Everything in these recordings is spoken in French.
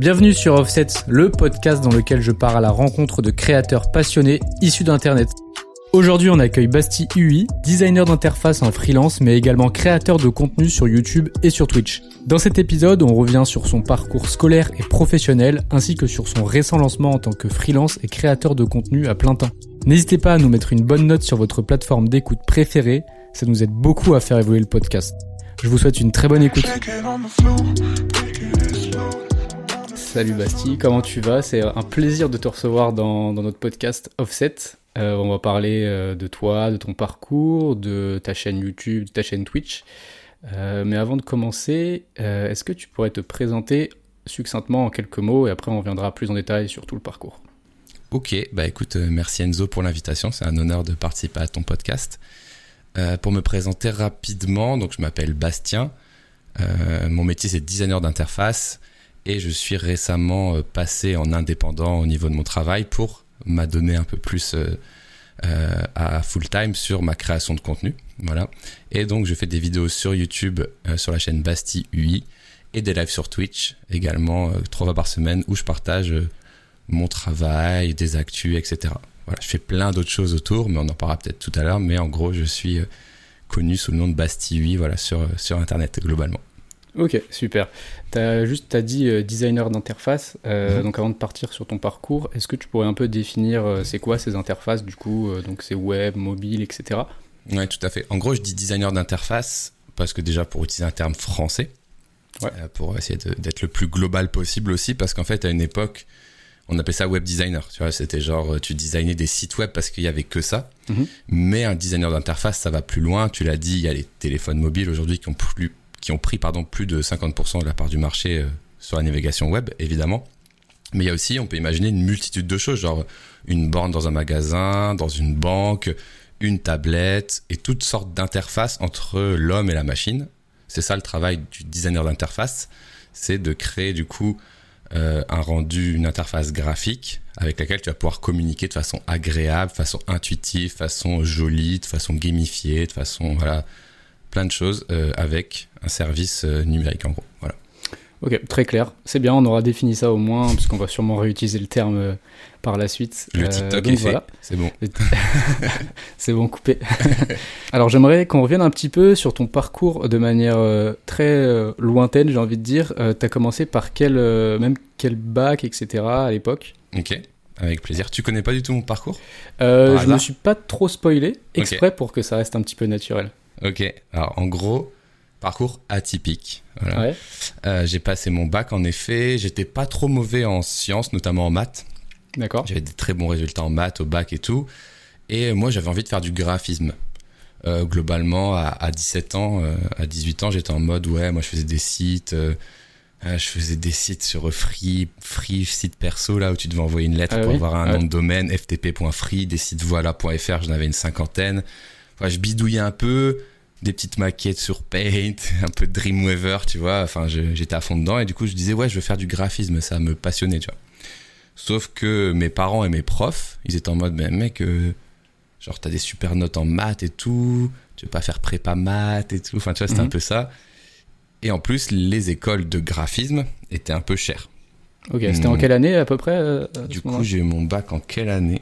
Bienvenue sur Offset, le podcast dans lequel je pars à la rencontre de créateurs passionnés issus d'Internet. Aujourd'hui, on accueille Basti UI, designer d'interface en freelance, mais également créateur de contenu sur YouTube et sur Twitch. Dans cet épisode, on revient sur son parcours scolaire et professionnel, ainsi que sur son récent lancement en tant que freelance et créateur de contenu à plein temps. N'hésitez pas à nous mettre une bonne note sur votre plateforme d'écoute préférée, ça nous aide beaucoup à faire évoluer le podcast. Je vous souhaite une très bonne écoute. Salut Basti, comment tu vas? C'est un plaisir de te recevoir dans, notre podcast Offset. Euh, on va parler euh, de toi, de ton parcours, de ta chaîne YouTube, de ta chaîne Twitch. Euh, mais avant de commencer, est-ce que tu pourrais te présenter succinctement en quelques mots et après on reviendra plus en détail sur tout le parcours? Ok, bah écoute, merci Enzo pour l'invitation, c'est un honneur de participer à ton podcast. pour me présenter rapidement, donc je m'appelle Bastien, mon métier c'est designer d'interface et je suis récemment euh, passé en indépendant au niveau de mon travail pour m'adonner un peu plus euh, euh, à full time sur ma création de contenu. Voilà. Et donc je fais des vidéos sur YouTube sur la chaîne Basti UI et des lives sur Twitch également trois fois par semaine où je partage mon travail, des actus, etc. Voilà, je fais plein d'autres choses autour, mais on en parlera peut-être tout à l'heure. Mais en gros, je suis connu sous le nom de Basti UI, voilà, sur, sur Internet globalement. Ok, super. Tu as juste dit euh, designer d'interface. Euh, mhm. Donc avant de partir sur ton parcours, est-ce que tu pourrais un peu définir euh, c'est quoi ces interfaces du coup Donc c'est web, mobile, etc. Ouais, tout à fait. En gros, je dis designer d'interface parce que déjà pour utiliser un terme français, pour essayer d'être le plus global possible aussi, parce qu'en fait à une époque, on appelait ça web designer. Tu vois, c'était genre tu designais des sites web parce qu'il y avait que ça. Mhm. Mais un designer d'interface, ça va plus loin. Tu l'as dit, il y a les téléphones mobiles aujourd'hui qui ont plus qui ont pris pardon, plus de 50% de la part du marché euh, sur la navigation web, évidemment. Mais il y a aussi, on peut imaginer une multitude de choses, genre une borne dans un magasin, dans une banque, une tablette et toutes sortes d'interfaces entre l'homme et la machine. C'est ça le travail du designer d'interface, c'est de créer du coup euh, un rendu, une interface graphique avec laquelle tu vas pouvoir communiquer de façon agréable, de façon intuitive, de façon jolie, de façon gamifiée, de façon voilà plein de choses euh, avec un service euh, numérique en gros. Voilà. Ok, très clair. C'est bien, on aura défini ça au moins, parce qu'on va sûrement réutiliser le terme euh, par la suite. Le TikTok est fait, c'est bon. c'est bon, coupé. Alors j'aimerais qu'on revienne un petit peu sur ton parcours de manière très lointaine, j'ai envie de dire. tu as commencé par quel, même quel bac, etc. à l'époque? Ok, avec plaisir. Tu connais pas du tout mon parcours? Je ne me suis pas trop spoilé, exprès pour que ça reste un petit peu naturel. Ok, alors en gros, parcours atypique. Voilà. Euh, j'ai passé mon bac en effet, j'étais pas trop mauvais en sciences, notamment en maths. D'accord. J'avais des très bons résultats en maths au bac et tout. Et moi j'avais envie de faire du graphisme. Euh, globalement, à, 17 ans, euh, à 18 ans, j'étais en mode ouais, moi je faisais des sites. je faisais des sites sur Free, Free site perso là où tu devais envoyer une lettre ah pour avoir un nom de domaine, ftp.free, des sites voilà.fr, j'en avais une cinquantaine. Enfin, je bidouillais un peu, des petites maquettes sur Paint, un peu de Dreamweaver, tu vois. Enfin, j'étais à fond dedans et du coup, je disais ouais, je veux faire du graphisme, ça me passionnait, tu vois. Sauf que mes parents et mes profs, ils étaient en mode mais mec, euh, genre t'as des super notes en maths et tout, tu veux pas faire prépa maths et tout. Enfin, tu vois, c'était un mhm. peu ça. Et en plus, les écoles de graphisme étaient un peu chères. Ok, c'était en hmm. quelle année à peu près euh, Du coup, j'ai eu mon bac en quelle année?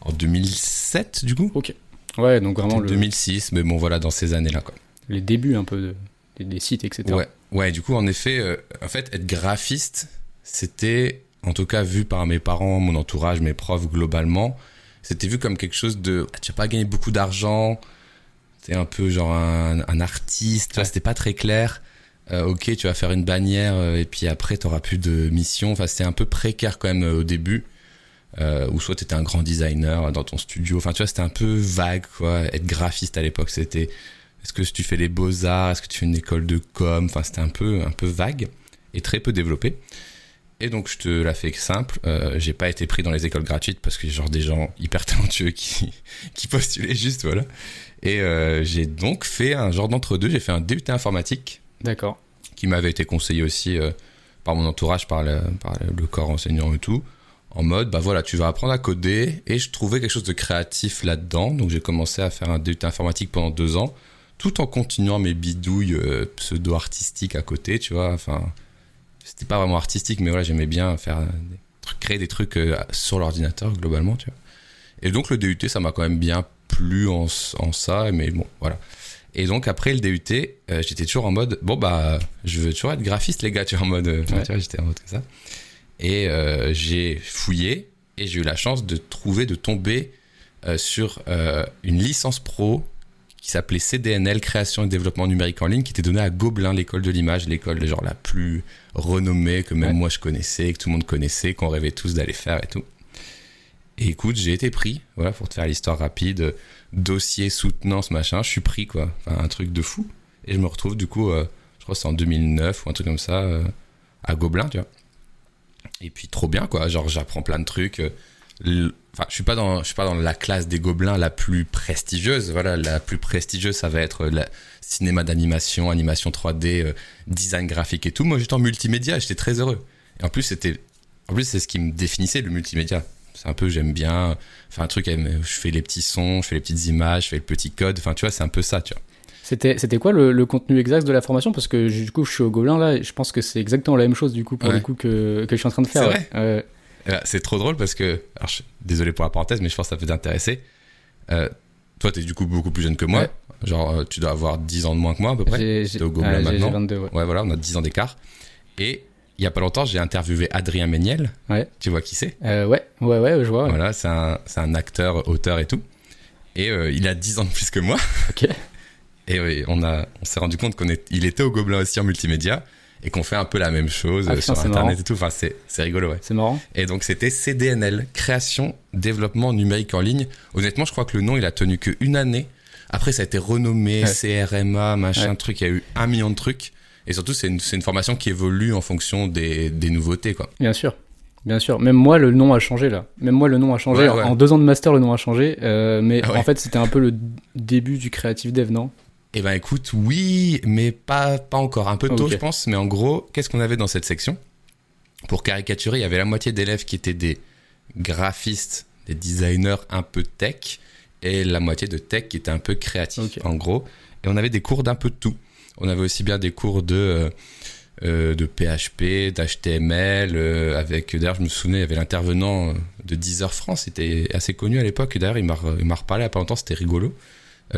En 2007, du coup? Ok. Ouais, donc vraiment le... 2006, mais bon voilà, dans ces années-là quoi. Les débuts un peu des, sites, etc. Ouais, ouais, du coup en effet, euh, en fait, être graphiste, c'était, en tout cas vu par mes parents, mon entourage, mes profs globalement, c'était vu comme quelque chose de, ah, tu vas pas gagner beaucoup d'argent, t'es un peu genre un, un artiste, ouais. c'était pas très clair. Euh, ok, tu vas faire une bannière euh, et puis après t'auras plus de mission. Enfin, c'était un peu précaire quand même au début euh, ou soit tu étais un grand designer dans ton studio. Enfin, tu vois, c'était un peu vague, quoi. Être graphiste à l'époque, c'était est-ce que tu fais les beaux-arts, est-ce que tu fais une école de com, enfin, c'était un peu, un peu vague et très peu développé. Et donc, je te la fais simple. Euh, j'ai pas été pris dans les écoles gratuites parce que genre des gens hyper talentueux qui, qui postulaient juste, voilà. Et euh, j'ai donc fait un genre d'entre-deux. J'ai fait un DUT informatique. D'accord. Qui m'avait été conseillé aussi euh, par mon entourage, par le, par le corps enseignant et tout en mode bah voilà tu vas apprendre à coder et je trouvais quelque chose de créatif là-dedans donc j'ai commencé à faire un DUT informatique pendant deux ans tout en continuant mes bidouilles euh, pseudo artistiques à côté tu vois enfin c'était pas vraiment artistique, mais voilà, j'aimais bien faire des trucs, créer des trucs euh, sur l'ordinateur globalement, tu vois. Et donc le DUT, ça m'a quand même bien plu en, en, ça, mais bon, voilà. Et donc après le DUT, euh, j'étais toujours en mode, bon bah, je veux toujours être graphiste les gars, tu vois, en mode, euh, tu vois, j'étais en mode comme ça. Et j'ai fouillé et j'ai eu la chance de trouver, de tomber sur une licence pro qui s'appelait CDNL, Création et Développement Numérique en ligne, qui était donnée à Gobelin, l'école de l'image, l'école genre la plus renommée que même moi je connaissais, que tout le monde connaissait, qu'on rêvait tous d'aller faire et tout. Et écoute, j'ai été pris, voilà, pour te faire l'histoire rapide, dossier, soutenance, machin, je suis pris, quoi. Enfin, un truc de fou. Et je me retrouve, du coup, euh, je crois que c'est en 2009 ou un truc comme ça, euh, à Gobelin, tu vois. Et puis, trop bien, quoi. Genre, j'apprends plein de trucs. Euh, enfin, je suis pas dans, je suis pas dans la classe des gobelins la plus prestigieuse. Voilà, la plus prestigieuse, ça va être le cinéma d'animation, animation 3D, design graphique et tout. Moi, j'étais en multimédia, j'étais très heureux. Et en plus, c'était, en plus, c'est ce qui me définissait le multimédia. C'est un peu, j'aime bien faire un truc, je fais les petits sons, je fais les petites images, je fais le petit code. Enfin, tu vois, c'est un peu ça, tu vois. C'était, c'était quoi le, contenu exact de la formation? Parce que du coup, je suis au Gobelin là, et je pense que c'est exactement la même chose du coup pour le coup que, que je suis en train de faire. C'est vrai. C'est trop drôle parce que, alors, désolé pour la parenthèse, mais je pense que ça peut t'intéresser. Euh, toi, t'es du coup beaucoup plus jeune que moi. Genre, euh, tu dois avoir 10 ans de moins que moi à peu près. T'es au Gobelin maintenant. 22, ouais. ouais. voilà, on a 10 ans d'écart. Et il y a pas longtemps, j'ai interviewé Adrien Méniel. Ouais. Tu vois qui c'est? Euh, Ouais, ouais, ouais, je vois. Voilà, c'est un, un, acteur, auteur et tout. Et euh, il a 10 ans de plus que moi. Ok. Et on, a, on s'est rendu compte qu'il était au Gobelin aussi en multimédia et qu'on fait un peu la même chose ah, sur Internet et tout. Enfin, c'est, c'est rigolo, ouais. C'est marrant. Et donc, c'était CDNL, Création, Développement Numérique en ligne. Honnêtement, je crois que le nom, il a tenu qu'une année. Après, ça a été renommé, CRMA, machin, truc. Il y a eu un million de trucs. Et surtout, c'est une, une, formation qui évolue en fonction des, des, nouveautés, quoi. Bien sûr. Bien sûr. Même moi, le nom a changé, là. Même moi, le nom a changé. En deux ans de master, le nom a changé. Euh, mais ah en fait, c'était un peu le début du creative dev, non? Eh ben, écoute, oui, mais pas, pas encore. Un peu tôt, je pense. Mais en gros, qu'est-ce qu'on avait dans cette section? Pour caricaturer, il y avait la moitié d'élèves qui étaient des graphistes, des designers un peu tech, et la moitié de tech qui était un peu créatif, en gros. Et on avait des cours d'un peu de tout. On avait aussi bien des cours de, euh, euh, de PHP, d'HTML, euh, avec, d'ailleurs, je me souvenais, il y avait l'intervenant de Deezer France, c'était assez connu à l'époque, d'ailleurs, il m'a reparlé il a pas longtemps, c'était rigolo,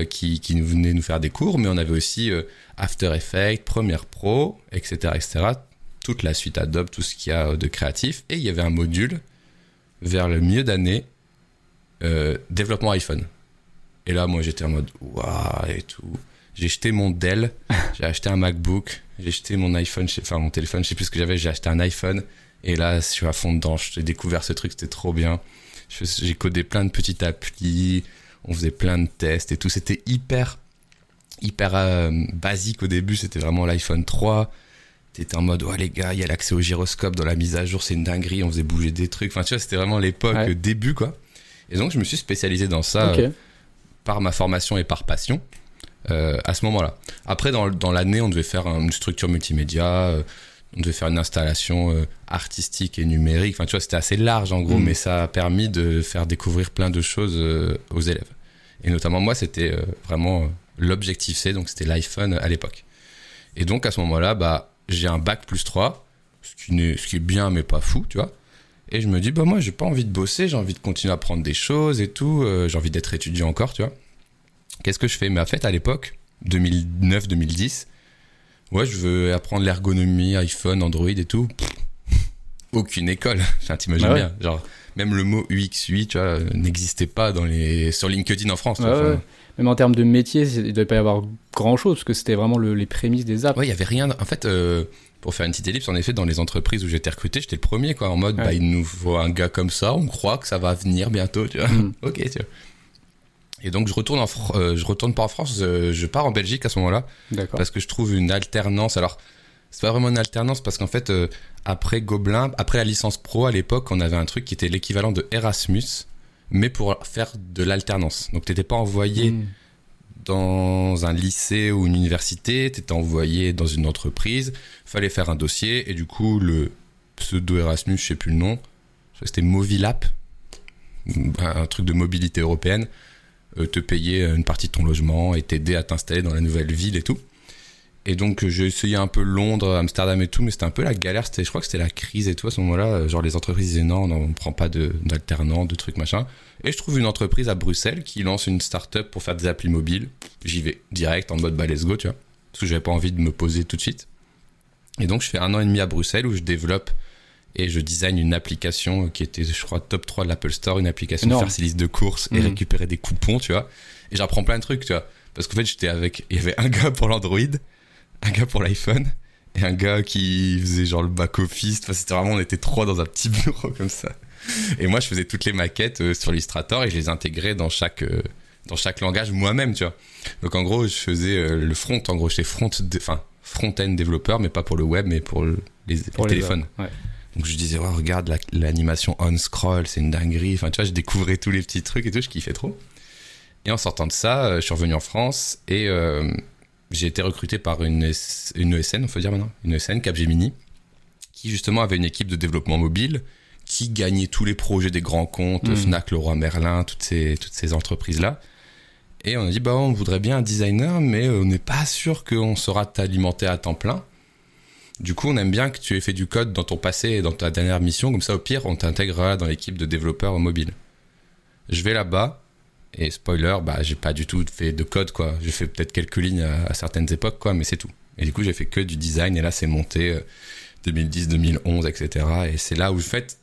qui, qui venait nous faire des cours, mais on avait aussi After Effects, Premiere Pro, etc., etc., toute la suite Adobe, tout ce qu'il y a de créatif, et il y avait un module vers le milieu d'année, développement iPhone. Et là, moi, j'étais en mode, waouh, et tout j'ai jeté mon Dell, j'ai acheté un MacBook, j'ai jeté mon iPhone, enfin mon téléphone, je sais plus ce que j'avais, j'ai acheté un iPhone. Et là, je suis à fond dedans. J'ai découvert ce truc, c'était trop bien. J'ai codé plein de petites applis, on faisait plein de tests et tout. C'était hyper, hyper euh, basique au début. C'était vraiment l'iPhone 3. T'étais en mode, ouais, les gars, il y a l'accès au gyroscope dans la mise à jour, c'est une dinguerie. On faisait bouger des trucs. Enfin, tu vois, c'était vraiment l'époque début, quoi. Et donc, je me suis spécialisé dans ça euh, par ma formation et par passion. Euh, à ce moment-là. Après, dans, dans l'année, on devait faire une structure multimédia, on devait faire une installation euh, artistique et numérique. Enfin, tu vois, c'était assez large en gros, mm. mais ça a permis de faire découvrir plein de choses aux élèves. Et notamment, moi, c'était vraiment l'objectif C, donc c'était l'iPhone à l'époque. Et donc, à ce moment-là, bah, j'ai un bac plus 3, ce qui, est, ce qui est bien, mais pas fou, tu vois. Et je me dis, bah, moi, j'ai pas envie de bosser, j'ai envie de continuer à apprendre des choses et tout, j'ai envie d'être étudiant encore, tu vois. Qu'est-ce que je fais? Mais en fait, à l'époque, 2009-2010, ouais, je veux apprendre l'ergonomie, iPhone, Android et tout. aucune école. Enfin, t'imagines ah bien. Genre, même le mot UX, UI, tu vois, n'existait pas dans les, sur LinkedIn en France. Même en termes de métier, il ne devait pas y avoir grand chose, parce que c'était vraiment les prémices des apps. Ouais, il n'y avait rien. En fait, euh, pour faire une petite ellipse, en effet, dans les entreprises où j'étais recruté, j'étais le premier, quoi, en mode, bah, il nous faut un gars comme ça, on croit que ça va venir bientôt, tu vois. Mm. ok, tu vois. Et donc je retourne en euh, je retourne pas en France, euh, je pars en Belgique à ce moment-là parce que je trouve une alternance. Alors c'est pas vraiment une alternance parce qu'en fait euh, après Gobelin, après la licence pro à l'époque, on avait un truc qui était l'équivalent de Erasmus mais pour faire de l'alternance. Donc t'étais pas envoyé hmm. dans un lycée ou une université, t'étais envoyé dans une entreprise, fallait faire un dossier et du coup le pseudo Erasmus, je sais plus le nom, c'était Movilap, un truc de mobilité européenne te payer une partie de ton logement et t'aider à t'installer dans la nouvelle ville et tout. Et donc j'ai essayé un peu Londres, Amsterdam et tout, mais c'était un peu la galère. C'était, je crois que c'était la crise et tout à ce moment-là. Genre les entreprises disaient non, on ne prend pas d'alternants, de, trucs machin. Et je trouve une entreprise à Bruxelles qui lance une start-up pour faire des applis mobiles. J'y vais direct en mode bah let's go, tu vois. Parce que j'avais pas envie de me poser tout de suite. Et donc je fais un an et demi à Bruxelles où je développe et je design une application qui était, je crois, top 3 de l'Apple Store, une application pour faire ses listes de courses et mhm. récupérer des coupons, tu vois. Et j'apprends plein de trucs, tu vois. Parce qu'en fait, j'étais avec, il y avait un gars pour l'Android, un gars pour l'iPhone, et un gars qui faisait genre le back-office. Enfin, c'était vraiment, on était trois dans un petit bureau comme ça. Et moi, je faisais toutes les maquettes euh, sur Illustrator et je les intégrais dans chaque, euh, dans chaque langage moi-même, tu vois. Donc, en gros, je faisais euh, le front, en gros, j'étais front, enfin, front-end développeur, mais pas pour le web, mais pour les, téléphones. ouais. Donc je disais, oh, regarde l'animation on scroll, c'est une dinguerie. Enfin, tu vois, je découvrais tous les petits trucs et tout, je kiffais trop. Et en sortant de ça, euh, je suis revenu en France et euh, j'ai été recruté par une, une ESN, on peut dire maintenant, une ESN, Capgemini, qui justement avait une équipe de développement mobile qui gagnait tous les projets des grands comptes, mmh. Fnac, Leroy Merlin, toutes ces, toutes ces entreprises-là. Et on a dit, bah, on voudrait bien un designer, mais on n'est pas sûr qu'on sera t'alimenter à temps plein. Du coup, on aime bien que tu aies fait du code dans ton passé et dans ta dernière mission, comme ça, au pire, on t'intégrera dans l'équipe de développeurs mobile. Je vais là-bas, et spoiler, bah, j'ai pas du tout fait de code, quoi. J'ai fait peut-être quelques lignes à, certaines époques, quoi, mais c'est tout. Et du coup, j'ai fait que du design, et là, c'est monté 2010, 2011, etc. Et c'est là où, en fait,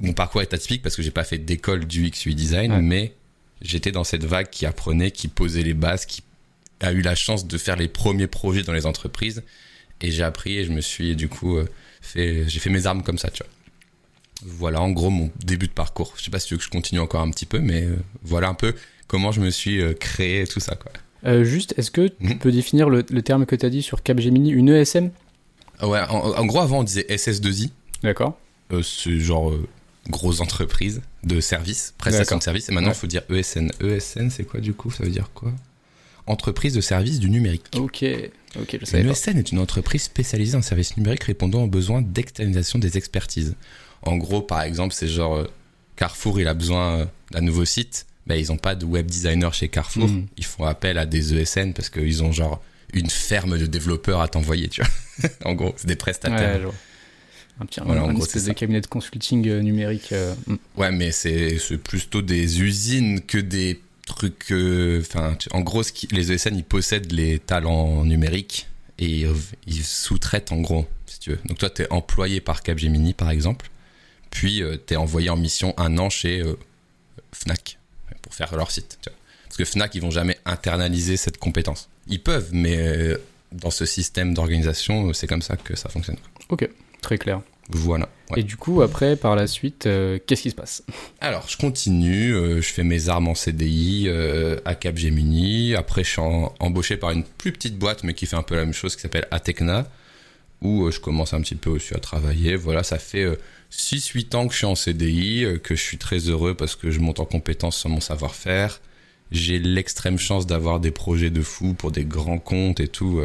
mon parcours est atypique parce que j'ai pas fait d'école du UX UI design, mais j'étais dans cette vague qui apprenait, qui posait les bases, qui a eu la chance de faire les premiers projets dans les entreprises et j'ai appris et je me suis du coup euh, fait, j'ai fait mes armes comme ça, tu vois. Voilà en gros mon début de parcours. Je sais pas si tu veux que je continue encore un petit peu, mais euh, voilà un peu comment je me suis euh, créé tout ça, quoi. juste, est-ce que tu mhm. peux définir le, terme que tu as dit sur Capgemini, une ESM Ouais, en, gros avant on disait SS2I. D'accord. c'est genre grosse entreprise de services, prestation de services, et maintenant il faut dire ESN. ESN c'est quoi du coup? Ça veut dire quoi? Entreprise de services du numérique. Ok. Ok, je Une ESN est une entreprise spécialisée en services numériques répondant aux besoins d'externalisation des expertises. En gros, par exemple, c'est genre euh, Carrefour, il a besoin euh, d'un nouveau site. Ben, ils n'ont pas de web designer chez Carrefour. Mm. Ils font appel à des ESN parce qu'ils ont genre une ferme de développeurs à t'envoyer, tu vois. en gros, c'est des prestataires. Ouais, un petit voilà, en espèce de cabinet de consulting euh, numérique. Mm. Ouais, mais c'est plutôt des usines que des truc en gros les ESN ils possèdent les talents numériques et ils sous-traitent en gros si tu veux. Donc toi tu employé par Capgemini par exemple. Puis euh, tu es envoyé en mission un an chez euh, Fnac pour faire leur site parce que Fnac ils vont jamais internaliser cette compétence. Ils peuvent mais euh, dans ce système d'organisation c'est comme ça que ça fonctionne. Ok très clair voilà. Et du coup, après, par la suite, euh, qu'est-ce qui se passe? Alors, je continue, euh, je fais mes armes en CDI euh, à Capgemini. Après, je suis embauché par une plus petite boîte, mais qui fait un peu la même chose, qui s'appelle Atecna, où je commence un petit peu aussi à travailler. Voilà, ça fait 6-8 ans que je suis en CDI, que je suis très heureux parce que je monte en compétence sur mon savoir-faire. J'ai l'extrême chance d'avoir des projets de fou pour des grands comptes et tout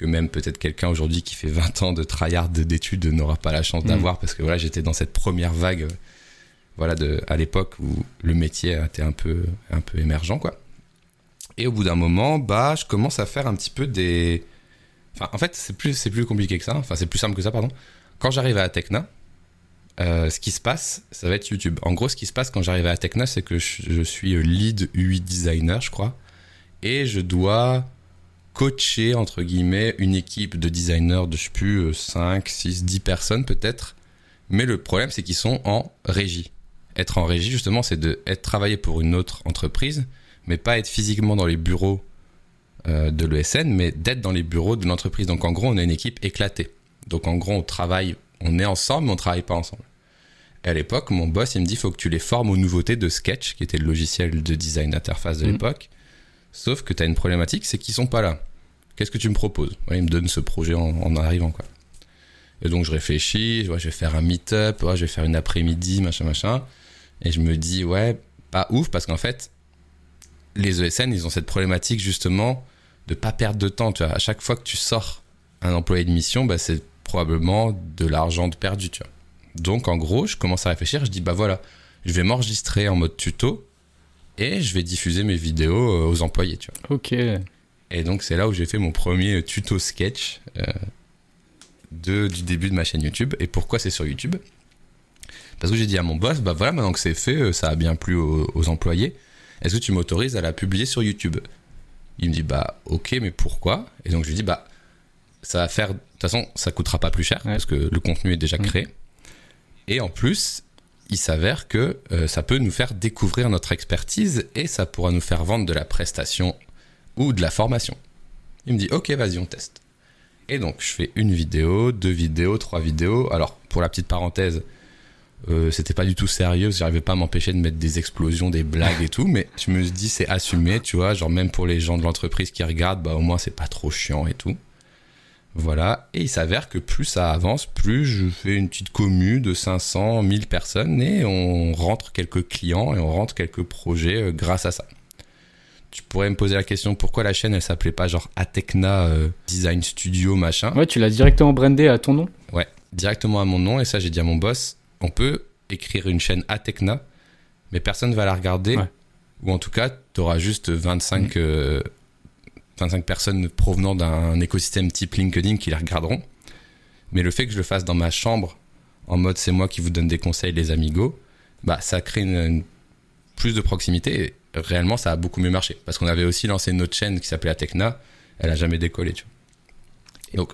que même peut-être quelqu'un aujourd'hui qui fait 20 ans de tryhard d'études n'aura pas la chance mm. d'avoir parce que voilà j'étais dans cette première vague voilà de à l'époque où le métier était un peu un peu émergent quoi et au bout d'un moment bah je commence à faire un petit peu des enfin en fait c'est plus c'est plus compliqué que ça enfin c'est plus simple que ça pardon quand j'arrive à Tecna euh, ce qui se passe, ça va être YouTube. En gros, ce qui se passe quand j'arrive à Tecna, c'est que je, je, suis lead UI designer, je crois, et je dois coacher, entre guillemets, une équipe de designers de, je sais plus, 5, 6, 10 personnes peut-être. Mais le problème, c'est qu'ils sont en régie. Être en régie, justement, c'est de être travailler pour une autre entreprise, mais pas être physiquement dans les bureaux euh, de l'ESN, mais d'être dans les bureaux de l'entreprise. Donc en gros, on a une équipe éclatée. Donc en gros, on travaille, on est ensemble, mais on travaille pas ensemble. Et à l'époque, mon boss, il me dit, faut que tu les formes aux nouveautés de Sketch, qui était le logiciel de design d'interface de mmh. l'époque. Sauf que tu as une problématique, c'est qu'ils sont pas là. Qu'est-ce que tu me proposes? Il me donne ce projet en, arrivant. Et donc je réfléchis, je vais faire un meet-up, je vais faire une après-midi, machin, machin. Et je me dis, ouais, pas ouf, parce qu'en fait, les ESN, ils ont cette problématique justement de pas perdre de temps. Tu à chaque fois que tu sors un employé de mission, bah, c'est probablement de l'argent perdu. Tu vois. Donc en gros, je commence à réfléchir, je dis, bah voilà, je vais m'enregistrer en mode tuto et je vais diffuser mes vidéos euh, aux employés, tu. Ok. Et donc c'est là où j'ai fait mon premier tuto sketch euh, de, du début de ma chaîne YouTube. Et pourquoi c'est sur YouTube? Parce que j'ai dit à mon boss, bah voilà, maintenant que c'est fait, euh, ça a bien plu aux, employés. Est-ce que tu m'autorises à la publier sur YouTube? Il me dit, bah ok, mais pourquoi? Et donc je lui dis, bah ça va faire, de toute façon, ça coûtera pas plus cher parce que le contenu est déjà mmh. créé. Et en plus, il s'avère que euh, ça peut nous faire découvrir notre expertise et ça pourra nous faire vendre de la prestation ou de la formation. Il me dit ok vas-y on teste. Et donc je fais une vidéo, deux vidéos, trois vidéos. Alors pour la petite parenthèse, euh, c'était pas du tout sérieux, j'arrivais pas à m'empêcher de mettre des explosions, des blagues et tout, mais je me dis c'est assumé, tu vois, genre même pour les gens de l'entreprise qui regardent, bah au moins c'est pas trop chiant et tout. Voilà, et il s'avère que plus ça avance, plus je fais une petite commu de 500, 1000 personnes et on rentre quelques clients et on rentre quelques projets euh, grâce à ça tu pourrais me poser la question pourquoi la chaîne elle s'appelait pas genre Atecna euh, Design Studio machin. Ouais, tu l'as directement brandé à ton nom Ouais, directement à mon nom et ça j'ai dit à mon boss, on peut écrire une chaîne Atecna mais personne va la regarder ou en tout cas, tu auras juste 25 25 mm. euh, personnes provenant d'un écosystème type LinkedIn qui la regarderont. Mais le fait que je le fasse dans ma chambre en mode c'est moi qui vous donne des conseils les amigos, bah ça crée une, plus de proximité réellement, ça a beaucoup mieux marché. Parce qu'on avait aussi lancé une autre chaîne qui s'appelait Atecna. Elle a jamais décollé, tu vois. donc,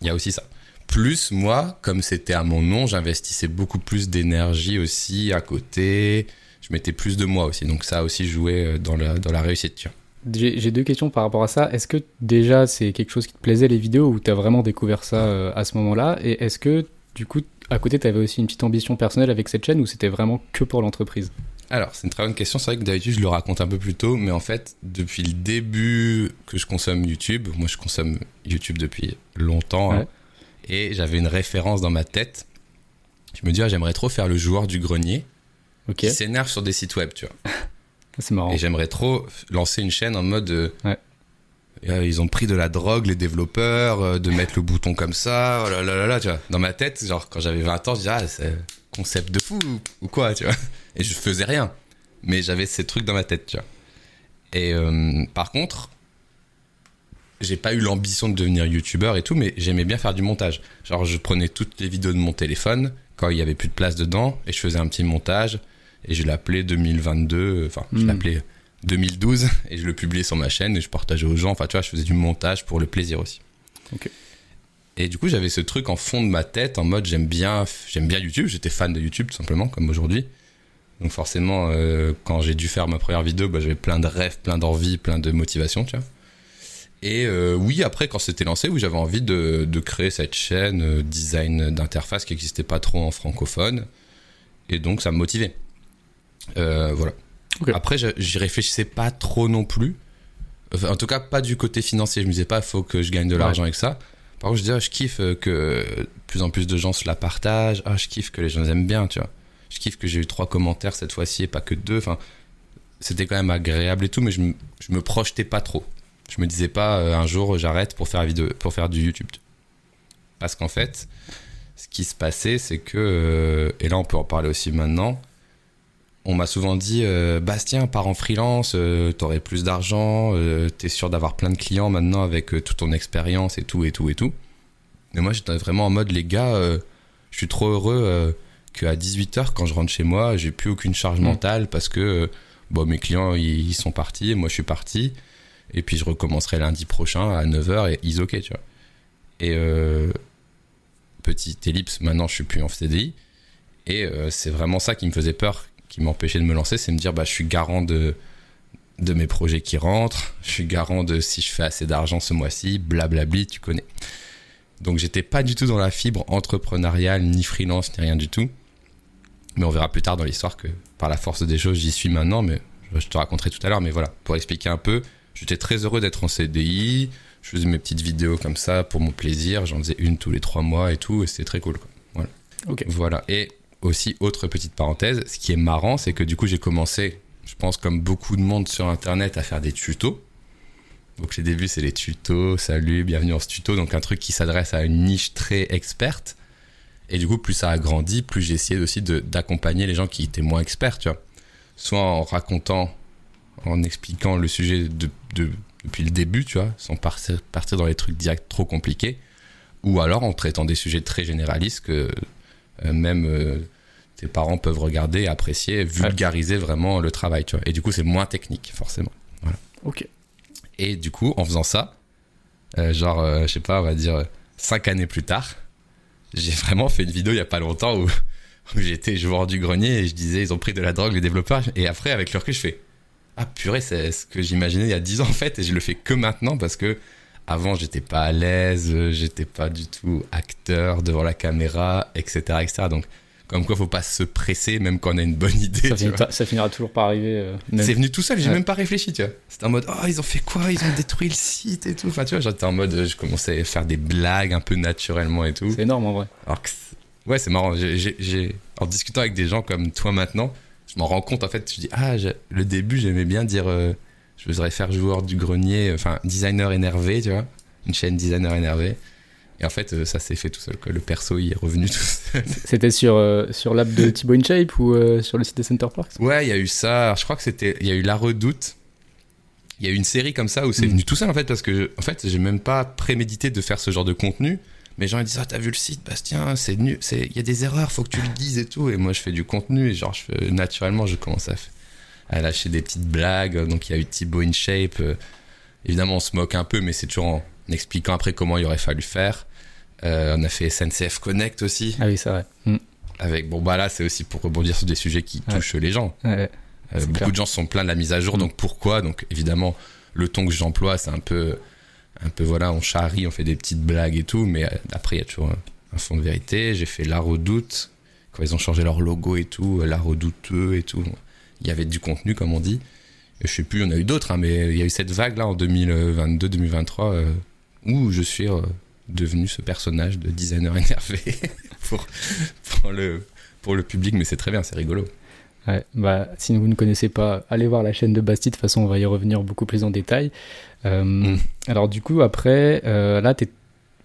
il y a aussi ça. Plus, moi, comme c'était à mon nom, j'investissais beaucoup plus d'énergie aussi à côté. Je mettais plus de moi aussi. Donc, ça a aussi joué euh, dans la, dans la réussite. J'ai deux questions par rapport à ça. Est-ce que déjà c'est quelque chose qui te plaisait les vidéos ou tu as vraiment découvert ça euh, à ce moment-là? Et est-ce que du coup à côté tu avais aussi une petite ambition personnelle avec cette chaîne ou c'était vraiment que pour l'entreprise? Alors, c'est une très bonne question. C'est vrai que d'habitude, je le raconte un peu plus tôt, mais en fait, depuis le début que je consomme YouTube, moi, je consomme YouTube depuis longtemps, hein, et j'avais une référence dans ma tête. Je me dis, ah, j'aimerais trop faire le joueur du grenier qui s'énerve sur des sites web, tu vois. c'est marrant. Et j'aimerais trop lancer une chaîne en mode. Euh, ils ont pris de la drogue, les développeurs, euh, de mettre le bouton comme ça, oh là là là là, tu vois. Dans ma tête, genre, quand j'avais 20 ans, je disais, ah, c'est concept de fou ou quoi, tu vois. Et je faisais rien. Mais j'avais ces trucs dans ma tête, tu vois. Et euh, par contre, j'ai pas eu l'ambition de devenir youtubeur et tout, mais j'aimais bien faire du montage. Genre, je prenais toutes les vidéos de mon téléphone quand il y avait plus de place dedans et je faisais un petit montage et je l'appelais 2022, enfin, je hmm. l'appelais 2012 et je le publiais sur ma chaîne et je partageais aux gens. Enfin, tu vois, je faisais du montage pour le plaisir aussi. Et du coup, j'avais ce truc en fond de ma tête en mode j'aime bien, j'aime bien YouTube. J'étais fan de YouTube tout simplement, comme aujourd'hui. Donc forcément, euh, quand j'ai dû faire ma première vidéo, bah, j'avais plein de rêves, plein d'envie, plein de motivation, tu vois. Et euh, oui, après, quand c'était lancé, oui, j'avais envie de, de, créer cette chaîne euh, design d'interface qui n'existait pas trop en francophone. Et donc, ça me motivait. voilà. Après, j'y réfléchissais pas trop non plus. en tout cas, pas du côté financier. Je me disais pas, faut que je gagne de l'argent avec ça. Par contre, je disais, ah, je kiffe que de plus en plus de gens se la partagent. Ah, je kiffe que les gens aiment bien, tu vois je kiffe que j'ai eu trois commentaires cette fois-ci et pas que deux. Enfin, c'était quand même agréable et tout, mais je, me, je me projetais pas trop. Je me disais pas euh, un jour j'arrête pour faire vidéo, pour faire du YouTube. Parce qu'en fait, ce qui se passait, c'est que euh, et là on peut en parler aussi maintenant. On m'a souvent dit euh, Bastien, pars en freelance, t'aurais plus d'argent, t'es sûr d'avoir plein de clients maintenant avec toute ton expérience et tout et tout et tout. Mais moi j'étais vraiment en mode les gars, je suis trop heureux à 18h, quand je rentre chez moi, j'ai plus aucune charge mm. mentale parce que euh, bon, mes clients, ils, sont partis, et moi, je suis parti. Et puis, je recommencerai lundi prochain à 9h et ils ok, tu vois. Et euh, petite ellipse, maintenant, je suis plus en CDI. Et euh, c'est vraiment ça qui me faisait peur, qui m'empêchait de me lancer, c'est me dire, bah, je suis garant de, de mes projets qui rentrent, je suis garant de si je fais assez d'argent ce mois-ci, blablabli, tu connais. Donc j'étais pas du tout dans la fibre entrepreneuriale, ni freelance, ni rien du tout. Mais on verra plus tard dans l'histoire que par la force des choses, j'y suis maintenant, mais je te raconterai tout à l'heure. Mais voilà, pour expliquer un peu, j'étais très heureux d'être en CDI. Je faisais mes petites vidéos comme ça pour mon plaisir. J'en faisais une tous les trois mois et tout, et c'était très cool. Voilà. Voilà. Et aussi, autre petite parenthèse, ce qui est marrant, c'est que du coup, j'ai commencé, je pense, comme beaucoup de monde sur Internet, à faire des tutos. Donc les débuts, c'est les tutos, salut, bienvenue en ce tuto. Donc un truc qui s'adresse à une niche très experte. Et du coup, plus ça a grandi, plus j'ai essayé aussi d'accompagner les gens qui étaient moins experts, tu vois. Soit en racontant, en expliquant le sujet de, de depuis le début, tu vois, sans partir, partir dans les trucs directs trop compliqués, ou alors en traitant des sujets très généralistes que même euh, tes parents peuvent regarder, apprécier, vulgariser vraiment le travail, tu vois. Et du coup, c'est moins technique, forcément. Voilà. Ok. Et du coup, en faisant ça, euh, genre, je sais pas, on va dire cinq années plus tard, j'ai vraiment fait une vidéo il y a pas longtemps où, où j'étais joueur du grenier et je disais ils ont pris de la drogue les développeurs et après avec le recul je fais ah purée c'est ce que j'imaginais il y a dix ans en fait et je le fais que maintenant parce que avant j'étais pas à l'aise j'étais pas du tout acteur devant la caméra etc etc donc comme quoi faut pas se presser même quand on a une bonne idée ça, finira toujours par arriver euh, c'est venu tout seul j'ai même pas réfléchi tu vois. C'était en mode oh ils ont fait quoi? Ils ont détruit le site et tout. Enfin tu vois j'étais en mode je commençais à faire des blagues un peu naturellement et tout. C'est énorme en vrai. Alors que ouais c'est marrant. J'ai en discutant avec des gens comme toi maintenant je m'en rends compte en fait je dis ah le début j'aimais bien dire euh, je voudrais faire joueur du grenier enfin designer énervé tu vois une chaîne designer énervé et en fait, euh, ça s'est fait tout seul. Le perso, il est revenu tout seul. C'était sur, euh, sur l'app de Thibaut InShape ou euh, sur le site de Center Parks Ouais, il y a eu ça. je crois que c'était. Il y a eu La Redoute. Il y a eu une série comme ça où c'est mm. venu tout seul en fait, parce que en fait, j'ai même pas prémédité de faire ce genre de contenu. Mais gens ils disent Ah, t'as vu le site, Bastien C'est nul. Il y a des erreurs, faut que tu le dises et tout. Et moi, je fais du contenu et genre, je fais, naturellement, je commence à, à lâcher des petites blagues. Donc, il y a eu Thibaut InShape. évidemment, on se moque un peu, mais c'est toujours en expliquant après comment il aurait fallu faire. Euh, on a fait SNCF Connect aussi. Ah oui, c'est vrai. Mm. Avec, bon, bah là, c'est aussi pour rebondir sur des sujets qui touchent les gens. Euh, beaucoup de gens sont pleins de la mise à jour, mm. donc pourquoi? Donc évidemment, le ton que j'emploie, c'est un peu, un peu, voilà, on charrie, on fait des petites blagues et tout, mais euh, après, il y a toujours un, fond de vérité. J'ai fait La Redoute, quand ils ont changé leur logo et tout, La Redouteux et tout. Il y avait du contenu, comme on dit. je sais plus, il y en a eu d'autres, hein, mais il y a eu cette vague là en 2022-2023 où je suis devenu ce personnage de designer énervé pour, pour, le, pour le public, mais c'est très bien, c'est rigolo. Ouais, bah, si vous ne connaissez pas, allez voir la chaîne de Bastille, de toute façon on va y revenir beaucoup plus en détail. Euh, mm. Alors du coup, après, euh, là, es,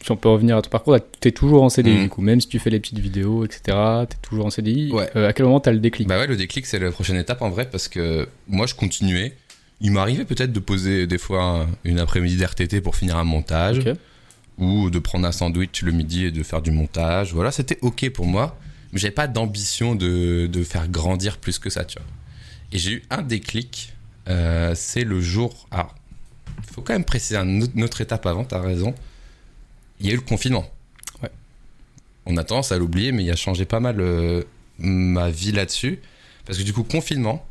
si on peut revenir à ton parcours, tu es toujours en CDI, mm. du coup, même si tu fais les petites vidéos, etc., tu es toujours en CDI. Ouais. Euh, à quel moment tu as le déclic? Bah ouais, le déclic, c'est la prochaine étape en vrai, parce que moi, je continuais. Il m'arrivait peut-être de poser des fois une après-midi d'RTT pour finir un montage ou de prendre un sandwich le midi et de faire du montage. Voilà, c'était ok pour moi, mais j'avais pas d'ambition de, de, faire grandir plus que ça, tu vois. Et j'ai eu un déclic, euh, c'est le jour. Alors, il faut quand même préciser une autre, étape avant, tu as raison. Il y a eu le confinement. Ouais. On a tendance à l'oublier, mais il a changé pas mal euh, ma vie là-dessus. Parce que du coup, confinement,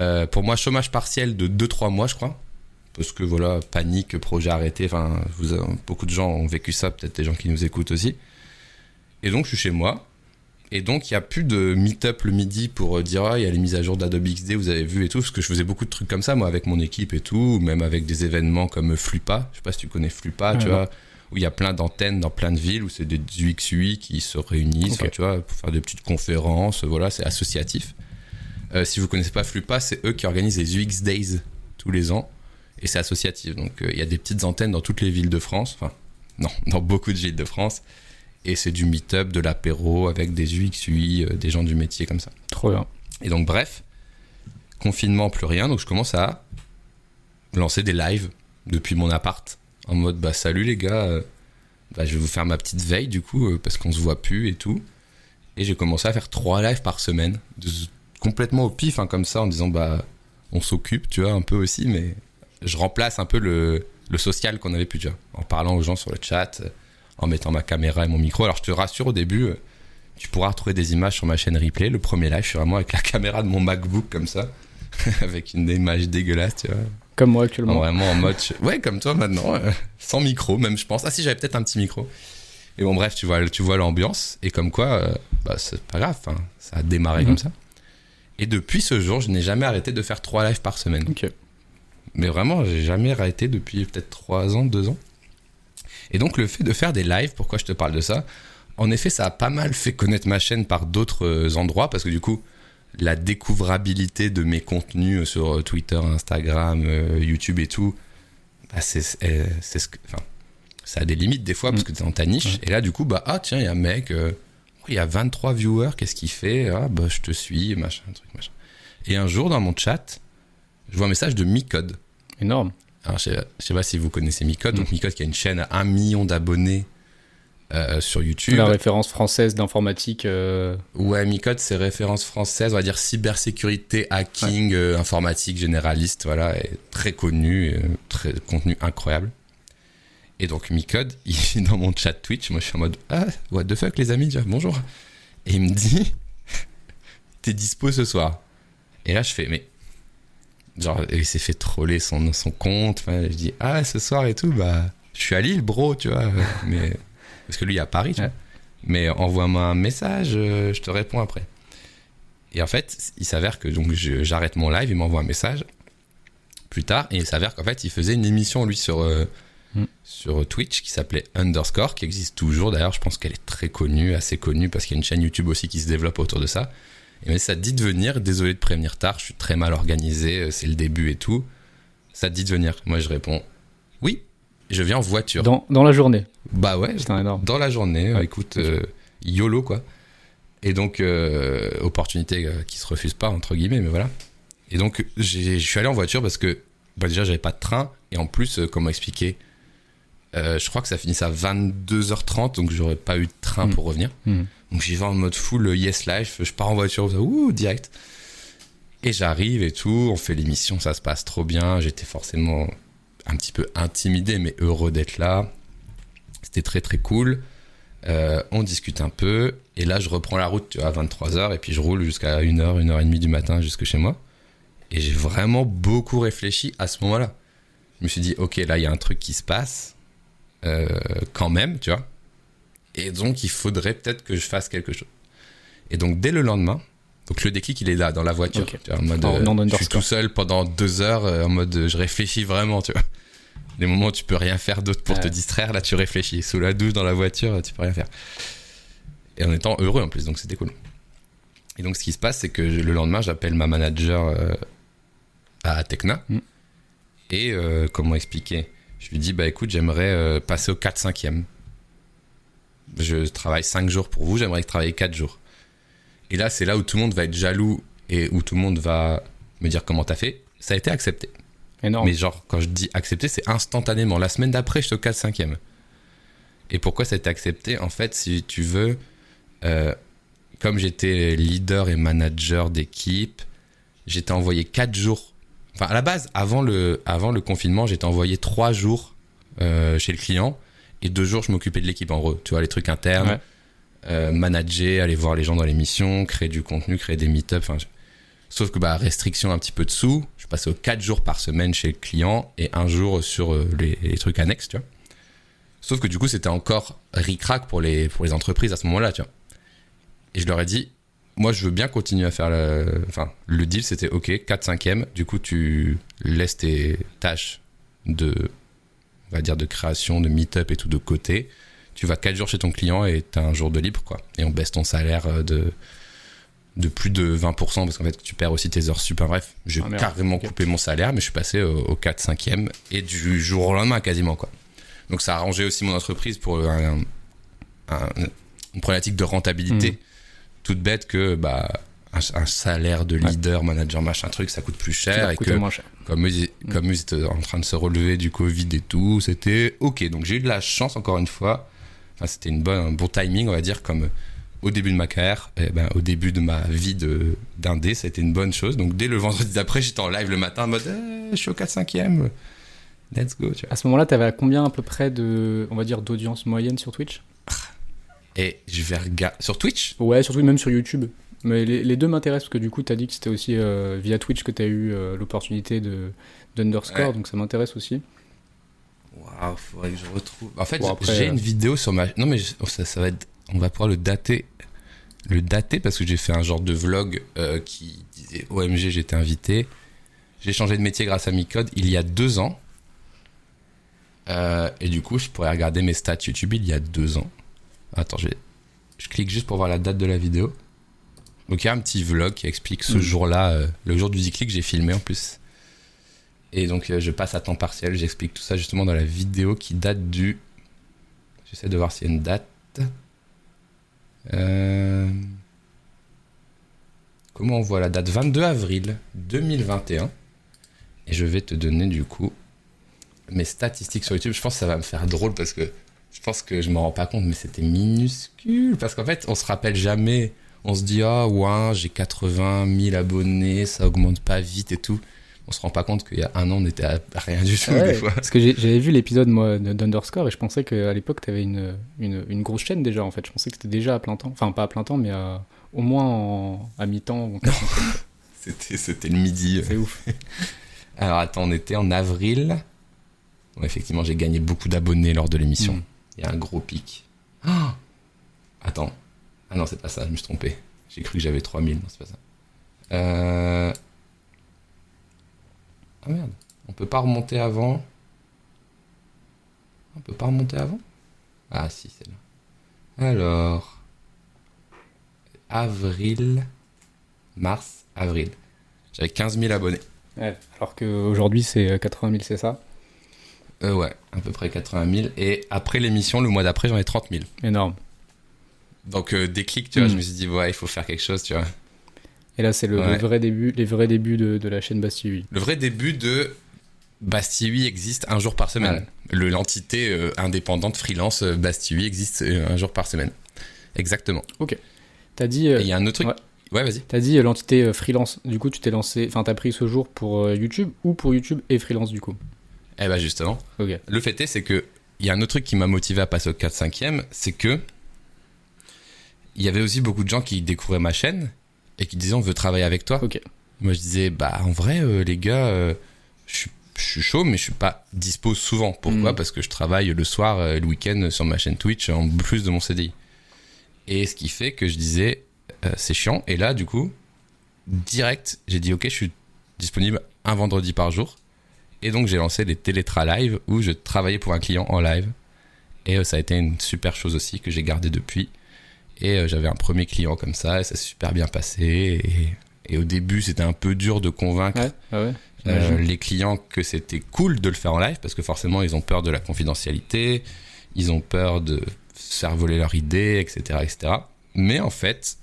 euh, pour moi, chômage partiel de 2-3 mois, je crois parce que voilà, panique, projet arrêté. Enfin, vous, beaucoup de gens ont vécu ça, peut-être des gens qui nous écoutent aussi. Et donc, je suis chez moi. Et donc, il n'y a plus de meet-up le midi pour euh, dire, ah, il y a les mises à jour d'Adobe XD, vous avez vu et tout. Parce que je faisais beaucoup de trucs comme ça, moi, avec mon équipe et tout, même avec des événements comme Flupa. Je sais pas si tu connais Flupa, tu vois, où il y a plein d'antennes dans plein de villes, où c'est des UXUI qui se réunissent, tu vois, pour faire des petites conférences. Voilà, c'est associatif. Euh, si vous connaissez pas Flupa, c'est eux qui organisent les UX Days tous les ans et c'est associatif. Donc euh, il y a des petites antennes dans toutes les villes de France, enfin non, dans beaucoup de villes de France, et c'est du meet-up, de l'apéro avec des UX, UI, euh, des gens du métier comme ça. Trop bien. Et donc bref, confinement, plus rien, donc je commence à lancer des lives depuis mon appart, en mode bah salut les gars, euh, bah, je vais vous faire ma petite veille du coup, parce qu'on se voit plus et tout. Et j'ai commencé à faire trois lives par semaine, complètement au pif, hein, comme ça, en disant bah on s'occupe, tu vois, un peu aussi, mais je remplace un peu le, social qu'on avait pu dire, en parlant aux gens sur le chat, en mettant ma caméra et mon micro. Alors je te rassure au début, euh, tu pourras retrouver des images sur ma chaîne replay. Le premier live, je suis vraiment avec la caméra de mon MacBook comme ça, avec une image dégueulasse, tu vois. Comme moi actuellement. Vraiment en mode, ouais, comme toi maintenant, euh, sans micro même, je pense. Ah si, j'avais peut-être un petit micro. Et bon, bref, tu vois, tu vois l'ambiance et comme quoi, euh, bah, c'est pas grave, ça a démarré mhm. comme ça. Et depuis ce jour, je n'ai jamais arrêté de faire trois lives par semaine. Ok. Mais vraiment, j'ai jamais arrêté depuis peut-être 3 ans, 2 ans. Et donc, le fait de faire des lives, pourquoi je te parle de ça? En effet, ça a pas mal fait connaître ma chaîne par d'autres euh, endroits, parce que du coup, la découvrabilité de mes contenus sur euh, Twitter, Instagram, euh, YouTube et tout, bah c'est ce que. Enfin, ça a des limites des fois, parce mm. que t'es dans ta niche. Et là, du coup, bah, ah, tiens, il y a un mec, il y a 23 viewers, qu'est-ce qu'il fait? Ah, bah, je te suis, machin, truc, machin. Et un jour, dans mon chat, je vois un message de Micode. Énorme. Alors, je, sais, sais pas si vous connaissez Micode. Donc, mm. Micode qui a une chaîne à un million d'abonnés euh, sur YouTube. La référence française d'informatique. Euh... Ouais, Micode, c'est référence française, on va dire cybersécurité, hacking, euh, informatique généraliste, voilà, très connu, très contenu incroyable. Et donc Micode, il est dans mon chat Twitch, moi je suis en mode ah what the fuck les amis, bonjour. Et il me dit t'es dispo ce soir. Et là je fais mais genre il s'est fait troller son son compte, je dis ah ce soir et tout bah je suis à Lille bro, tu vois, mais parce que lui il est à Paris, tu vois. Mais envoie-moi un message, je te réponds après. Et en fait, il s'avère que donc j'arrête mon live, il m'envoie un message plus tard et il s'avère qu'en fait, il faisait une émission lui sur euh, Mm. sur Twitch qui s'appelait Underscore, qui existe toujours d'ailleurs. Je pense qu'elle est très connue, assez connue, parce qu'il y a une chaîne YouTube aussi qui se développe autour de ça. Et mais ça te dit de venir, désolé de prévenir tard, je suis très mal organisé, euh, c'est le début et tout. Ça te dit de venir. Moi je réponds oui, je viens en voiture. Dans, dans la journée Bah ouais, énorme. dans la journée, écoute, euh, YOLO quoi. Et donc, euh, opportunité qui se refuse pas, entre guillemets, mais voilà. Et donc, je suis allé en voiture parce que bah déjà, j'avais pas de train. Et en plus, comment expliquer euh, je crois que ça finissait à 22h30, donc j'aurais pas eu de train pour hmm. revenir. Hmm. Donc j'y vais en mode full yes life, je pars en voiture, ouh, direct. Et j'arrive et tout, on fait l'émission, ça se passe trop bien. J'étais forcément un petit peu intimidé, mais heureux d'être là. C'était très très cool. Euh, on discute un peu, et là je reprends la route tu vois, à 23h, et puis je roule jusqu'à 1h, 1h30 du matin jusque chez moi. Et j'ai vraiment beaucoup réfléchi à ce moment-là. Je me suis dit, ok, là il y a un truc qui se passe euh, quand même, tu vois. Et donc, il faudrait peut-être que je fasse quelque chose. Et donc, dès le lendemain, donc le déclic, il est là, dans la voiture. Tu vois, en mode, euh, je suis tout seul pendant deux heures, euh, en mode, je réfléchis vraiment, tu vois. Les moments où tu peux rien faire d'autre pour te distraire, là, tu réfléchis. Sous la douche, dans la voiture, tu peux rien faire. Et en étant heureux, en plus, donc c'était cool. Et donc, ce qui se passe, c'est que le lendemain, j'appelle ma manager à Tecna. Mm. Et comment expliquer? Je lui dis, bah écoute, j'aimerais euh, passer au 4-5e. Je travaille 5 jours pour vous, j'aimerais travailler 4 jours. Et là, c'est là où tout le monde va être jaloux et où tout le monde va me dire comment t'as fait. Ça a été accepté. Énorme. Mais genre, quand je dis accepté, c'est instantanément. La semaine d'après, je suis au 4-5e. Et pourquoi ça a été accepté? En fait, si tu veux, euh, comme j'étais leader et manager d'équipe, j'étais envoyé 4 jours Enfin, à la base, avant le, avant le confinement, j'étais envoyé trois jours euh, chez le client et deux jours, je m'occupais de l'équipe en gros. Tu vois, les trucs internes, euh, manager, aller voir les gens dans l'émission, créer du contenu, créer des meet-ups. Sauf que, bah, restriction un petit peu de sous. Je passais aux quatre jours par semaine chez le client et un jour sur euh, les, les, trucs annexes, tu vois. Sauf que du coup, c'était encore ric-rac pour les, pour les entreprises à ce moment-là, tu vois. Et je leur ai dit, moi, je veux bien continuer à faire le. Enfin, le deal, c'était OK, 4-5e. Du coup, tu laisses tes tâches de. On va dire de création, de meet-up et tout de côté. Tu vas 4 jours chez ton client et tu as un jour de libre, quoi. Et on baisse ton salaire euh, de, de plus de 20% parce qu'en fait, tu perds aussi tes heures super. Bref, j'ai ah, carrément coupé mon salaire, mais je suis passé au, 4-5e et du jour au lendemain quasiment, quoi. Donc, ça a arrangé aussi mon entreprise pour une problématique de rentabilité. Mmh toute bête que bah, un, salaire de leader, manager, machin truc, ça coûte plus cher. Et que, Comme, ils, mm. comme ils étaient en train de se relever du Covid et tout, c'était ok. Donc j'ai eu de la chance, encore une fois. Enfin, c'était une bonne, un bon timing, on va dire, comme au début de ma carrière, eh ben, au début de ma vie d'indé, ça a été une bonne chose. Donc dès le vendredi d'après, j'étais en live le matin en mode eh, je suis au 4-5e, let's go. À ce moment-là, tu avais combien à peu près de, on va dire, d'audience moyenne sur Twitch? Et je vais regarder. Sur Twitch? Ouais, surtout même sur YouTube. Mais les, deux m'intéressent parce que du coup, tu as dit que c'était aussi euh, via Twitch que tu as eu euh, l'opportunité de d'Underscore, donc ça m'intéresse aussi. Waouh, faudrait que je retrouve. En fait, j'ai une euh, vidéo sur ma. Non, mais oh, ça, ça va être. On va pouvoir le dater. Le dater parce que j'ai fait un genre de vlog qui disait OMG, j'étais invité. J'ai changé de métier grâce à Micode il y a deux ans. et du coup, je pourrais regarder mes stats YouTube il y a deux ans. Attends, je, je clique juste pour voir la date de la vidéo. Donc il y a un petit vlog qui explique ce mm. jour-là, euh, le jour du Zikli que j'ai filmé en plus. Et donc euh, je passe à temps partiel, j'explique tout ça justement dans la vidéo qui date du... J'essaie de voir s'il y a une date. Euh, comment on voit la date? 22 avril 2021. Et je vais te donner du coup mes statistiques sur YouTube, je pense que ça va me faire drôle parce que je pense que je me rends pas compte, mais c'était minuscule. Parce qu'en fait, on se rappelle jamais. On se dit, ah, ouais, j'ai 80 000 abonnés, ça augmente pas vite et tout. On se rend pas compte qu'il y a un an, on était à rien du tout, des fois. Parce que j'avais vu l'épisode, moi, d'Underscore et je pensais qu'à l'époque, tu avais une, une, une, grosse chaîne déjà, en fait. Je pensais que c'était déjà à plein temps. Enfin, pas à plein temps, mais au moins à mi-temps. c'était le midi. C'est ouf. Alors, attends, on était en avril. effectivement, j'ai gagné beaucoup d'abonnés lors de l'émission. Mm. Il y a un gros pic. Oh Attends. Ah non, c'est pas ça, je me suis trompé. J'ai cru que j'avais 3000, non, c'est pas ça. Euh... Ah merde, on peut pas remonter avant. On peut pas remonter avant? Ah si, c'est là. Alors... Avril... Mars, avril. J'avais 15 000 abonnés. Ouais, alors qu'aujourd'hui c'est 80 000, c'est ça? Euh, ouais, à peu près 80 000. Et après l'émission, le mois d'après, j'en ai 30 000. Énorme. Donc euh, déclic, tu vois, je hmm. me suis dit, ouais, il faut faire quelque chose, tu vois. Et là, c'est le, vrai début, les vrais débuts de, la chaîne Bastille Le vrai début de Bastille existe un jour par semaine. L'entité euh, indépendante freelance euh, Bastille existe un jour par semaine. Exactement. Ok. T'as dit. Il y a un autre truc. Ouais, vas-y. T'as dit l'entité freelance. Du coup, tu t'es lancé. Enfin, t'as pris ce jour pour YouTube ou pour YouTube et freelance du coup? Eh ben justement. Le fait est, c'est que il y a un autre truc qui m'a motivé à passer au 4-5e, c'est que il y avait aussi beaucoup de gens qui découvraient ma chaîne et qui disaient on veut travailler avec toi. Moi je disais bah en vrai euh, les gars, euh, je, suis chaud mais je suis pas dispo souvent. Pourquoi mm. Parce que je travaille le soir, euh, le week-end sur ma chaîne Twitch en plus de mon CDI. Et ce qui fait que je disais c'est chiant. Et là du coup direct j'ai dit ok je suis disponible un vendredi par jour et donc j'ai lancé des télétra live où je travaillais pour un client en live. Et euh, ça a été une super chose aussi que j'ai gardé depuis. Et euh, j'avais un premier client comme ça et ça s'est super bien passé. Et, au début c'était un peu dur de convaincre ah euh, les clients que c'était cool de le faire en live parce que forcément ils ont peur de la confidentialité, ils ont peur de faire voler leur idée, etc. etc. Mais en fait,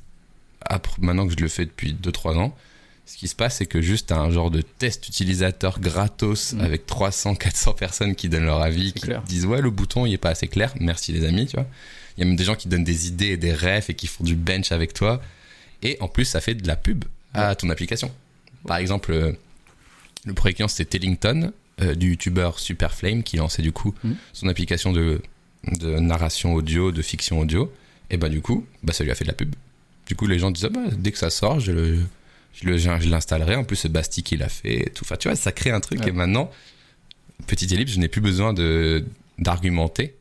maintenant que je le fais depuis 2-3 ans, ce qui se passe, c'est que juste un genre de test utilisateur gratos mm. avec 300, 400 personnes qui donnent leur avis, qui disent ouais le bouton il est pas assez clair, merci les amis, tu vois. Il y a même des gens qui donnent des idées et des refs et qui font du bench avec toi. Et en plus, ça fait de la pub à ton application. Par exemple, euh, le premier client c'était Tellington, euh, du youtubeur Superflame qui lançait du coup mm. son application de, de narration audio, de fiction audio. Et bah du coup, bah ça lui a fait de la pub. Du coup, les gens disent ah, bah, dès que ça sort, je le je l'installerai. En plus, ce Basti qui l'a fait. tout. Enfin, tu vois, ça crée un truc. Et maintenant, petit ellipse, je n'ai plus besoin de d'argumenter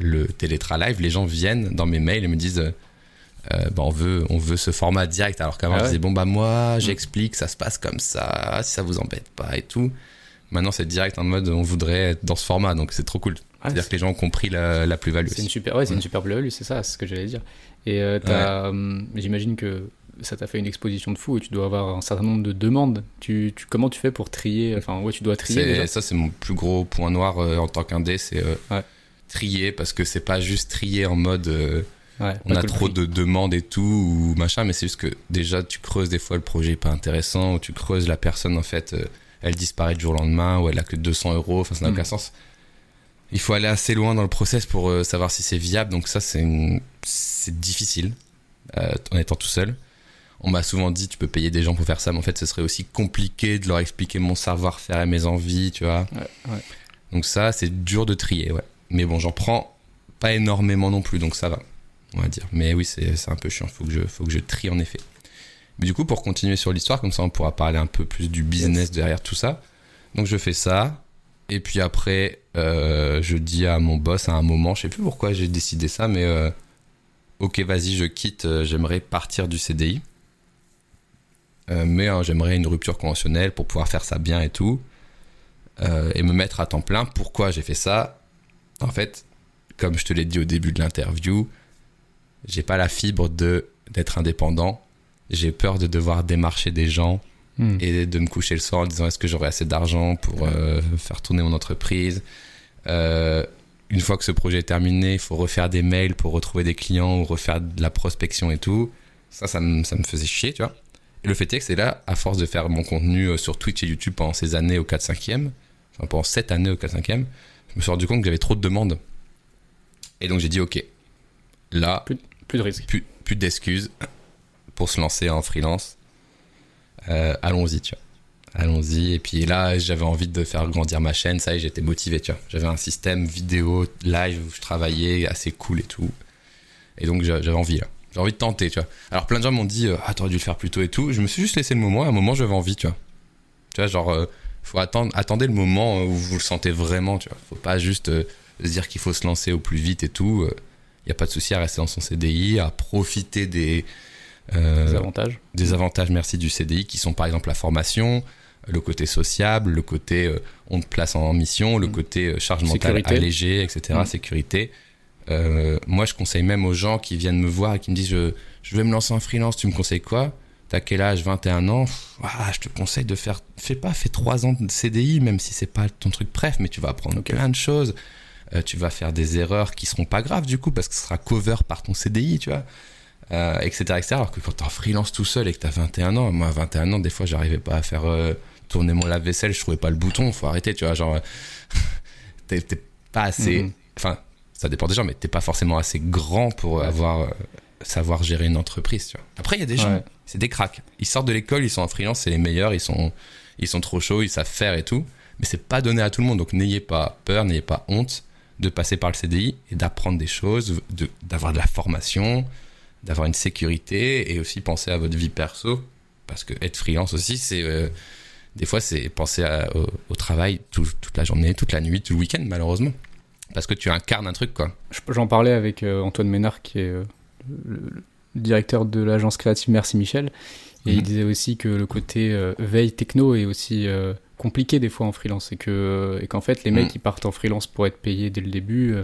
le Télétra Live. Les gens viennent dans mes mails et me disent. Euh, bah, on veut on veut ce format direct alors qu'avant ah je disais bon bah moi mm. j'explique ça se passe comme ça si ça vous embête pas et tout maintenant c'est direct en mode on voudrait être dans ce format donc c'est trop cool c'est à dire que les gens ont compris la, la plus value c'est une super ouais c'est une super plus value c'est ça c'est ce que j'allais dire et euh, j'imagine que ça t'a fait une exposition de fou et tu dois avoir un certain nombre de demandes. Tu, comment tu fais pour trier? Enfin, ouais, tu dois trier. Ça, c'est mon plus gros point noir euh, en tant qu'indé, c'est euh, trier parce que c'est pas juste trier en mode. Euh, on a trop de demandes et tout ou machin, mais c'est juste que déjà tu creuses des fois le projet pas intéressant ou tu creuses la personne en fait, elle disparaît du jour au lendemain ou elle a que 200 euros. Enfin, ça n'a mm. aucun sens. Il faut aller assez loin dans le process pour savoir si c'est viable. Donc ça, c'est c'est difficile en étant tout seul on m'a souvent dit tu peux payer des gens pour faire ça, mais en fait ce serait aussi compliqué de leur expliquer mon savoir-faire et mes envies, tu vois. Donc ça, c'est dur de trier, ouais. Mais bon, j'en prends pas énormément non plus, donc ça va, on va dire. Mais oui, c'est un peu chiant, faut que je, faut que je trie en effet. Mais du coup, pour continuer sur l'histoire, comme ça on pourra parler un peu plus du business derrière tout ça. Donc je fais ça, et puis après, euh, je dis à mon boss à un moment, je sais plus pourquoi j'ai décidé ça, mais euh, ok, vas-y, je quitte, euh, j'aimerais partir du CDI. Euh, mais hein, j'aimerais une rupture conventionnelle pour pouvoir faire ça bien et tout, et me mettre à temps plein. Pourquoi j'ai fait ça? En fait, comme je te l'ai dit au début de l'interview, j'ai pas la fibre de d'être indépendant. J'ai peur de devoir démarcher des gens hmm. et de me coucher le soir en disant est-ce que j'aurai assez d'argent pour euh, faire tourner mon entreprise? une fois que ce projet est terminé, il faut refaire des mails pour retrouver des clients ou refaire de la prospection et tout. Ça, ça me, ça me faisait chier, tu vois. Et le fait est que c'est là, à force de faire mon contenu euh, sur Twitch et YouTube pendant ces années au 4-5e, pendant 7 années au 4 5 je me suis rendu compte que j'avais trop de demandes. Et donc j'ai dit, ok, là, plus, plus de risques. Plus, plus d'excuses pour se lancer en freelance. Euh, allons-y, tu vois. Allons-y. Et puis là, j'avais envie de faire grandir ma chaîne. Ça y est, j'étais motivé, tu vois. J'avais un système vidéo, live où je travaillais, assez cool et tout. Et donc, j'avais envie, là. J'ai envie de tenter, tu vois. Alors, plein de gens m'ont dit, euh, ah, t'aurais dû le faire plus tôt et tout. Je me suis juste laissé le moment. À un moment, j'avais envie, tu vois. Tu vois, genre, euh, faut attendre, attendez le moment où vous le sentez vraiment, tu vois. Faut pas juste se dire qu'il faut se lancer au plus vite et tout. Il n'y a pas de souci à rester dans son CDI, à profiter des, des avantages. Des avantages, merci, du CDI, qui sont par exemple la formation, le côté sociable, le côté euh, on te place en mission, le mm. côté euh, charge mentale allégée, etc., mm. sécurité. Euh, moi, je conseille même aux gens qui viennent me voir et qui me disent je, je vais me lancer en freelance, tu me conseilles quoi? T'as quel âge? 21 ans? Ah, Je te conseille de faire, fais pas, fais 3 ans de CDI, même si c'est pas ton truc bref, mais tu vas apprendre plein de choses. tu vas faire des erreurs qui seront pas graves du coup, parce que ce sera cover par ton CDI, tu vois etc., euh, etc. Alors que quand t'es en freelance tout seul et que t'as 21 ans, moi à 21 ans, des fois, j'arrivais pas à faire euh, tourner mon lave-vaisselle, je trouvais pas le bouton, faut arrêter, tu vois, genre, t'es pas assez, mhm. enfin, ça dépend des gens, mais t'es pas forcément assez grand pour avoir, euh, savoir gérer une entreprise, tu vois. Après, il y a des gens, c'est des cracks. Ils sortent de l'école, ils sont en freelance, c'est les meilleurs, ils sont, ils sont trop chauds, ils savent faire et tout. Mais c'est pas donné à tout le monde, donc n'ayez pas peur, n'ayez pas honte de passer par le CDI et d'apprendre des choses, d'avoir de la formation, d'avoir une sécurité et aussi penser à votre vie perso parce que être freelance aussi c'est euh, des fois c'est penser au, travail toute la journée toute la nuit tout le week-end malheureusement parce que tu incarnes un truc quoi j'en parlais avec euh, Antoine Ménard qui est euh, le, directeur de l'agence créative Merci Michel et il mhm. disait aussi que le côté veille techno est aussi compliqué des fois en freelance et que et qu'en fait les mecs qui mhm. partent en freelance pour être payés dès le début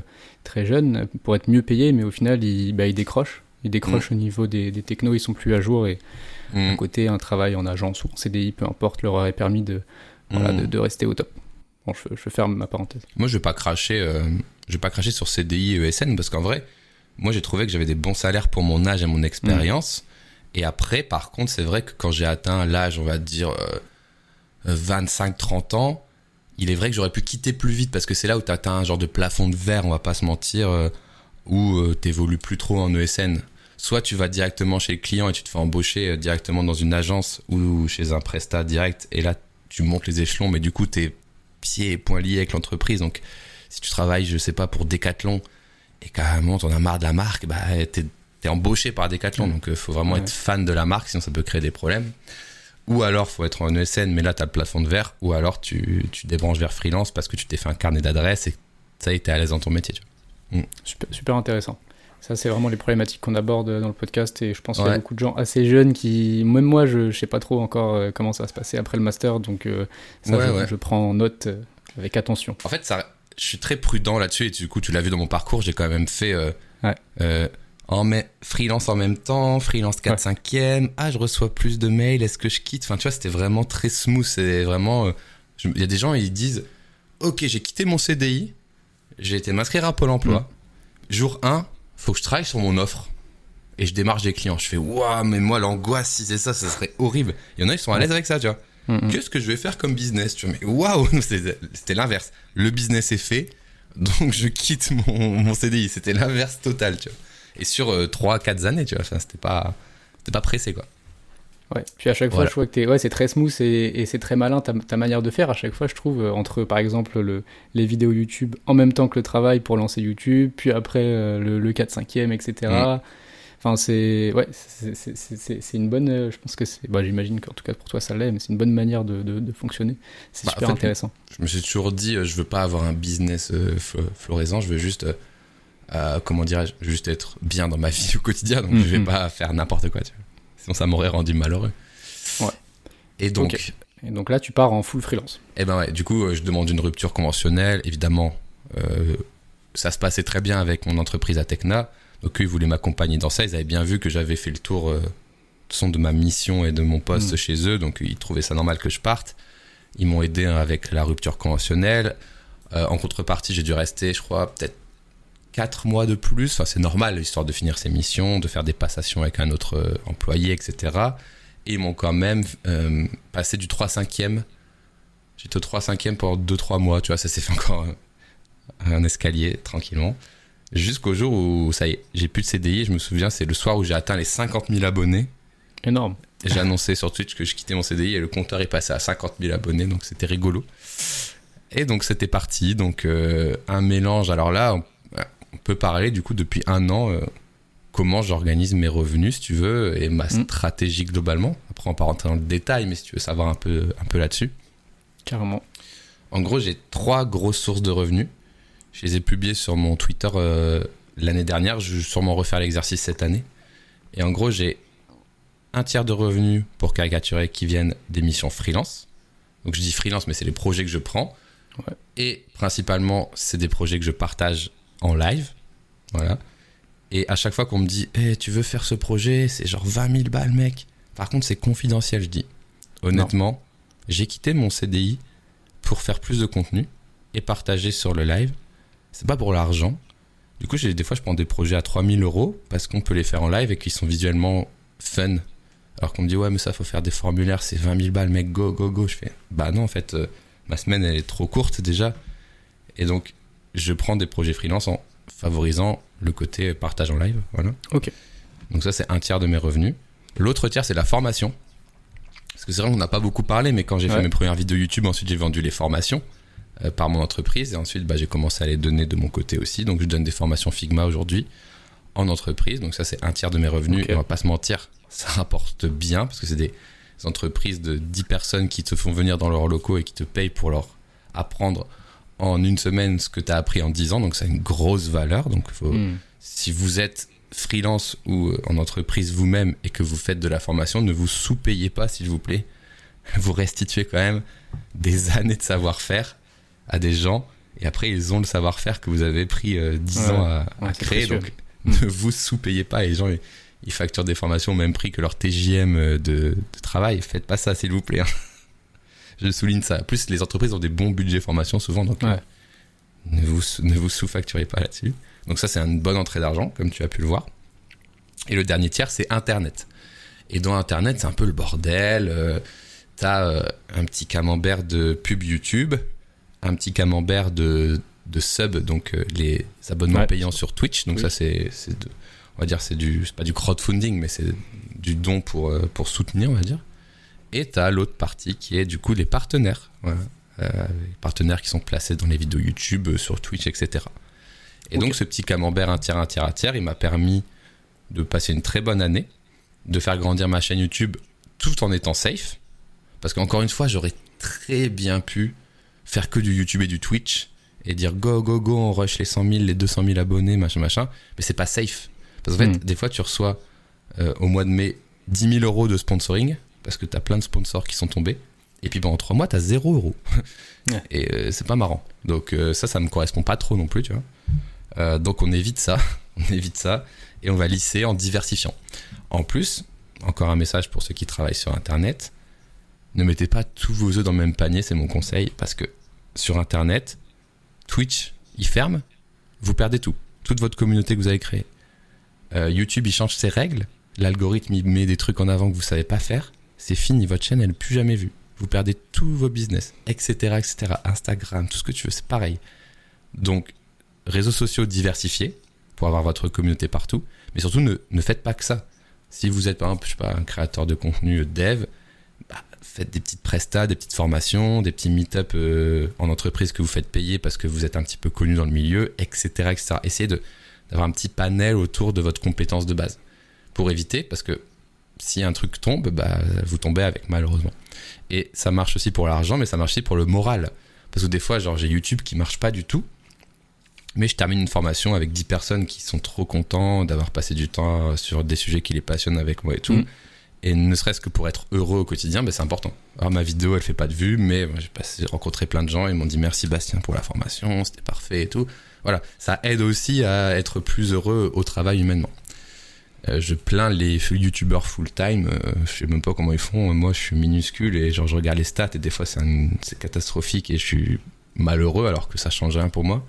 très jeunes pour être mieux payés mais au final ils, bah, ils décrochent ils décrochent mm. au niveau des, des, technos, ils sont plus à jour et à côté, un travail en agence ou en CDI, peu importe, leur aurait permis de, mm. de, rester au top. Bon, je, ferme ma parenthèse. Moi, je vais pas cracher, euh, je vais pas cracher sur CDI et ESN parce qu'en vrai, moi, j'ai trouvé que j'avais des bons salaires pour mon âge et mon expérience. Et après, par contre, c'est vrai que quand j'ai atteint l'âge, on va dire 25-30 euh, ans, il est vrai que j'aurais pu quitter plus vite parce que c'est là où tu atteins un genre de plafond de verre, on va pas se mentir, euh, où tu t'évolues plus trop en ESN soit tu vas directement chez le client et tu te fais embaucher euh, directement dans une agence ou chez un prestat direct et là tu montes les échelons mais du coup t'es pieds et poings liés avec l'entreprise donc si tu travailles je sais pas pour Decathlon et carrément t'en as marre de la marque bah t'es es embauché par Decathlon. Donc il euh, faut vraiment être fan de la marque sinon ça peut créer des problèmes. Ou alors faut être en ESN mais là t'as le plafond de verre. Ou alors tu, tu débranches vers freelance parce que tu t'es fait un carnet d'adresses et ça y est t'es à l'aise dans ton métier mm. super, super intéressant. Ça, c'est vraiment les problématiques qu'on aborde dans le podcast et je pense qu'il y a beaucoup de gens assez jeunes qui, même moi, je ne sais pas trop encore euh, comment ça va se passer après le master, donc euh, ça, je, prends note avec attention. En fait, ça, je suis très prudent là-dessus et du coup, tu l'as vu dans mon parcours, j'ai quand même fait en freelance en même temps, freelance 4 5 e ah, je reçois plus de mails, est-ce que je quitte? Enfin, tu vois, c'était vraiment très smooth, c'est vraiment... Il y a des gens, ils disent, ok, j'ai quitté mon CDI, j'ai été m'inscrire à Pôle emploi, mm. jour 1, faut que je travaille sur mon offre et je démarche des clients. Je fais waouh, mais moi l'angoisse si c'est ça, ça serait horrible. Il y en a qui sont à l'aise avec ça, tu vois. Qu'est-ce que je vais faire comme business Tu vois, mais waouh, c'était l'inverse. Le business est fait, donc je quitte mon, mon CDI. C'était l'inverse total, tu vois. Et sur euh, 3-4 années, tu vois. C'était pas, pas pressé, quoi. Ouais. Puis à chaque fois, je vois que ouais, c'est très smooth et, c'est très malin ta, ta, manière de faire. À chaque fois, je trouve, euh, entre par exemple le, les vidéos YouTube en même temps que le travail pour lancer YouTube, puis après euh, le, le 4-5e, etc. Enfin, c'est ouais, c'est une bonne. Euh, je pense que c'est. Bah, J'imagine qu'en tout cas pour toi ça l'est, mais c'est une bonne manière de, de, fonctionner. C'est bah, super intéressant. Je me suis toujours dit, je veux pas avoir un business florisant, je veux juste. comment dirais-je Juste être bien dans ma vie au quotidien, donc je vais mm-hmm. pas faire n'importe quoi. Tu vois sinon ça m'aurait rendu malheureux. Ouais. Et donc. Et donc là, tu pars en full freelance. Eh ben ouais, du coup, euh, je demande une rupture conventionnelle. Évidemment, euh, ça se passait très bien avec mon entreprise à Tecna. Donc eux, ils voulaient m'accompagner dans ça. Ils avaient bien vu que j'avais fait le tour euh, de ma mission et de mon poste mm. chez eux. Donc ils trouvaient ça normal que je parte. Ils m'ont aidé avec la rupture conventionnelle. en contrepartie, j'ai dû rester, je crois, peut-être 4 mois de plus. Enfin, c'est normal, histoire de finir ses missions, de faire des passations avec un autre euh, employé, etc. Et ils m'ont quand même euh, passé du 3 5 e J'étais au 3 5 pendant 2-3 mois, tu vois, ça s'est fait encore un escalier tranquillement. Jusqu'au jour où ça y est, j'ai plus de CDI. Je me souviens, c'est le soir où j'ai atteint les 50 000 abonnés. Énorme. J'ai annoncé sur Twitch que je quittais mon CDI et le compteur est passé à 50 000 abonnés, donc c'était rigolo. Et donc c'était parti. Donc euh, un mélange. Alors là, on, peut parler du coup depuis un an euh, comment j'organise mes revenus, si tu veux, et ma mm. stratégie globalement. Après, on va rentrer dans le détail, mais si tu veux savoir un peu, un peu là-dessus. Carrément. En gros, j'ai trois grosses sources de revenus. Je les ai publiées sur mon Twitter euh, l'année dernière. Je vais sûrement refaire l'exercice cette année. Et en gros, j'ai un tiers de revenus pour caricaturer qui viennent des missions freelance. Donc je dis freelance, mais c'est les projets que je prends. Et principalement, c'est des projets que je partage en live. Voilà. Et à chaque fois qu'on me dit, hey, eh, tu veux faire ce projet, c'est genre 20 000 balles, mec. Par contre, c'est confidentiel, je dis. Honnêtement, j'ai quitté mon CDI pour faire plus de contenu et partager sur le live c'est pas pour l'argent. Du coup, des fois, je prends des projets à 3000 euros parce qu'on peut les faire en live et qu'ils sont visuellement fun. Alors qu'on me dit, ouais, mais ça, faut faire des formulaires, c'est 20 000 balles, mec, go, go, go. Je fais, bah non, en fait, euh, ma semaine, elle est trop courte déjà. Et donc, je prends des projets freelance en favorisant le côté partage en live. Voilà. Ok. Donc, ça, c'est un tiers de mes revenus. L'autre tiers, c'est la formation. Parce que c'est vrai qu'on n'a pas beaucoup parlé, mais quand j'ai fait mes premières vidéos YouTube, ensuite, j'ai vendu les formations. Euh, par mon entreprise. Et ensuite, bah, j'ai commencé à les donner de mon côté aussi. Donc, je donne des formations Figma aujourd'hui en entreprise. Donc, ça, c'est un tiers de mes revenus. Et on va pas se mentir, ça rapporte bien parce que c'est des entreprises de 10 personnes qui te font venir dans leurs locaux et qui te payent pour leur apprendre en une semaine ce que tu as appris en 10 ans. Donc, ça a une grosse valeur. Donc, faut, hmm. si vous êtes freelance ou euh, en entreprise vous-même et que vous faites de la formation, ne vous sous-payez pas, s'il vous plaît. Vous restituez quand même des années de savoir-faire à des gens et après ils ont le savoir-faire que vous avez pris 10 euh, ans à, créer. Donc ne vous sous-payez pas les gens ils, facturent des formations au même prix que leur TJM euh, de, travail. Faites pas ça s'il vous plaît. Hein. Je souligne ça. En plus les entreprises ont des bons budgets formation souvent donc euh, ne vous, ne vous sous-facturez pas là-dessus. Donc ça c'est une bonne entrée d'argent comme tu as pu le voir. Et le dernier tiers c'est Internet. Et dans Internet c'est un peu le bordel. T'as un petit camembert de pub YouTube un petit camembert de, de sub, donc euh, les abonnements payants sur Twitch. Donc ça, c'est, on va dire, c'est du, pas du crowdfunding, mais c'est du don pour, euh, pour soutenir, on va dire. Et tu as l'autre partie qui est du coup les partenaires. Euh, les partenaires qui sont placés dans les vidéos YouTube, sur Twitch, etc. Et donc ce petit camembert un tiers, un tiers, un tiers, il m'a permis de passer une très bonne année, de faire grandir ma chaîne YouTube tout en étant safe. Parce qu'encore une fois, j'aurais très bien pu faire que du YouTube et du Twitch et dire go go go on rush les 100 000 les 200 000 abonnés machin machin. Mais c'est pas safe. Parce qu'en fait hmm. des fois tu reçois euh, au mois de mai 10 000 euros de sponsoring parce que tu as plein de sponsors qui sont tombés. Et puis pendant 3 mois tu as 0 euros et euh, c'est pas marrant. Donc euh, ça ça me correspond pas trop non plus tu vois. Donc on évite ça. On évite ça. Et on va lisser en diversifiant. En plus encore un message pour ceux qui travaillent sur internet. Ne mettez pas tous vos œufs dans le même panier, c'est mon conseil, parce que sur Internet, Twitch, il ferme, vous perdez tout, toute votre communauté que vous avez créée. Euh, YouTube, il change ses règles, l'algorithme, il met des trucs en avant que vous savez pas faire, c'est fini, votre chaîne, elle n'est plus jamais vue. Vous perdez tous vos business, etc., etc. Instagram, tout ce que tu veux, c'est pareil. Donc, réseaux sociaux diversifiés pour avoir votre communauté partout, mais surtout ne, ne faites pas que ça. Si vous êtes par exemple, je sais pas, un créateur de contenu dev, faites des petites prestats, des petites formations, des petits meet-up euh, en entreprise que vous faites payer parce que vous êtes un petit peu connu dans le milieu, etc. etc. Essayez d'avoir un petit panel autour de votre compétence de base pour éviter, parce que si un truc tombe, bah, vous tombez avec malheureusement. Et ça marche aussi pour l'argent, mais ça marche aussi pour le moral. Parce que des fois, genre, j'ai YouTube qui marche pas du tout, mais je termine une formation avec 10 personnes qui sont trop contents d'avoir passé du temps sur des sujets qui les passionnent avec moi et tout. Mm. Et ne serait-ce que pour être heureux au quotidien, ben c'est important. Alors ma vidéo, elle fait pas de vues, mais j'ai rencontré plein de gens et ils m'ont dit merci Bastien pour la formation, c'était parfait et tout. Voilà, ça aide aussi à être plus heureux au travail humainement. Euh, je plains les youtubeurs full time, euh, je sais même pas comment ils font. Moi, je suis minuscule et genre je regarde les stats et des fois c'est catastrophique et je suis malheureux alors que ça change rien pour moi.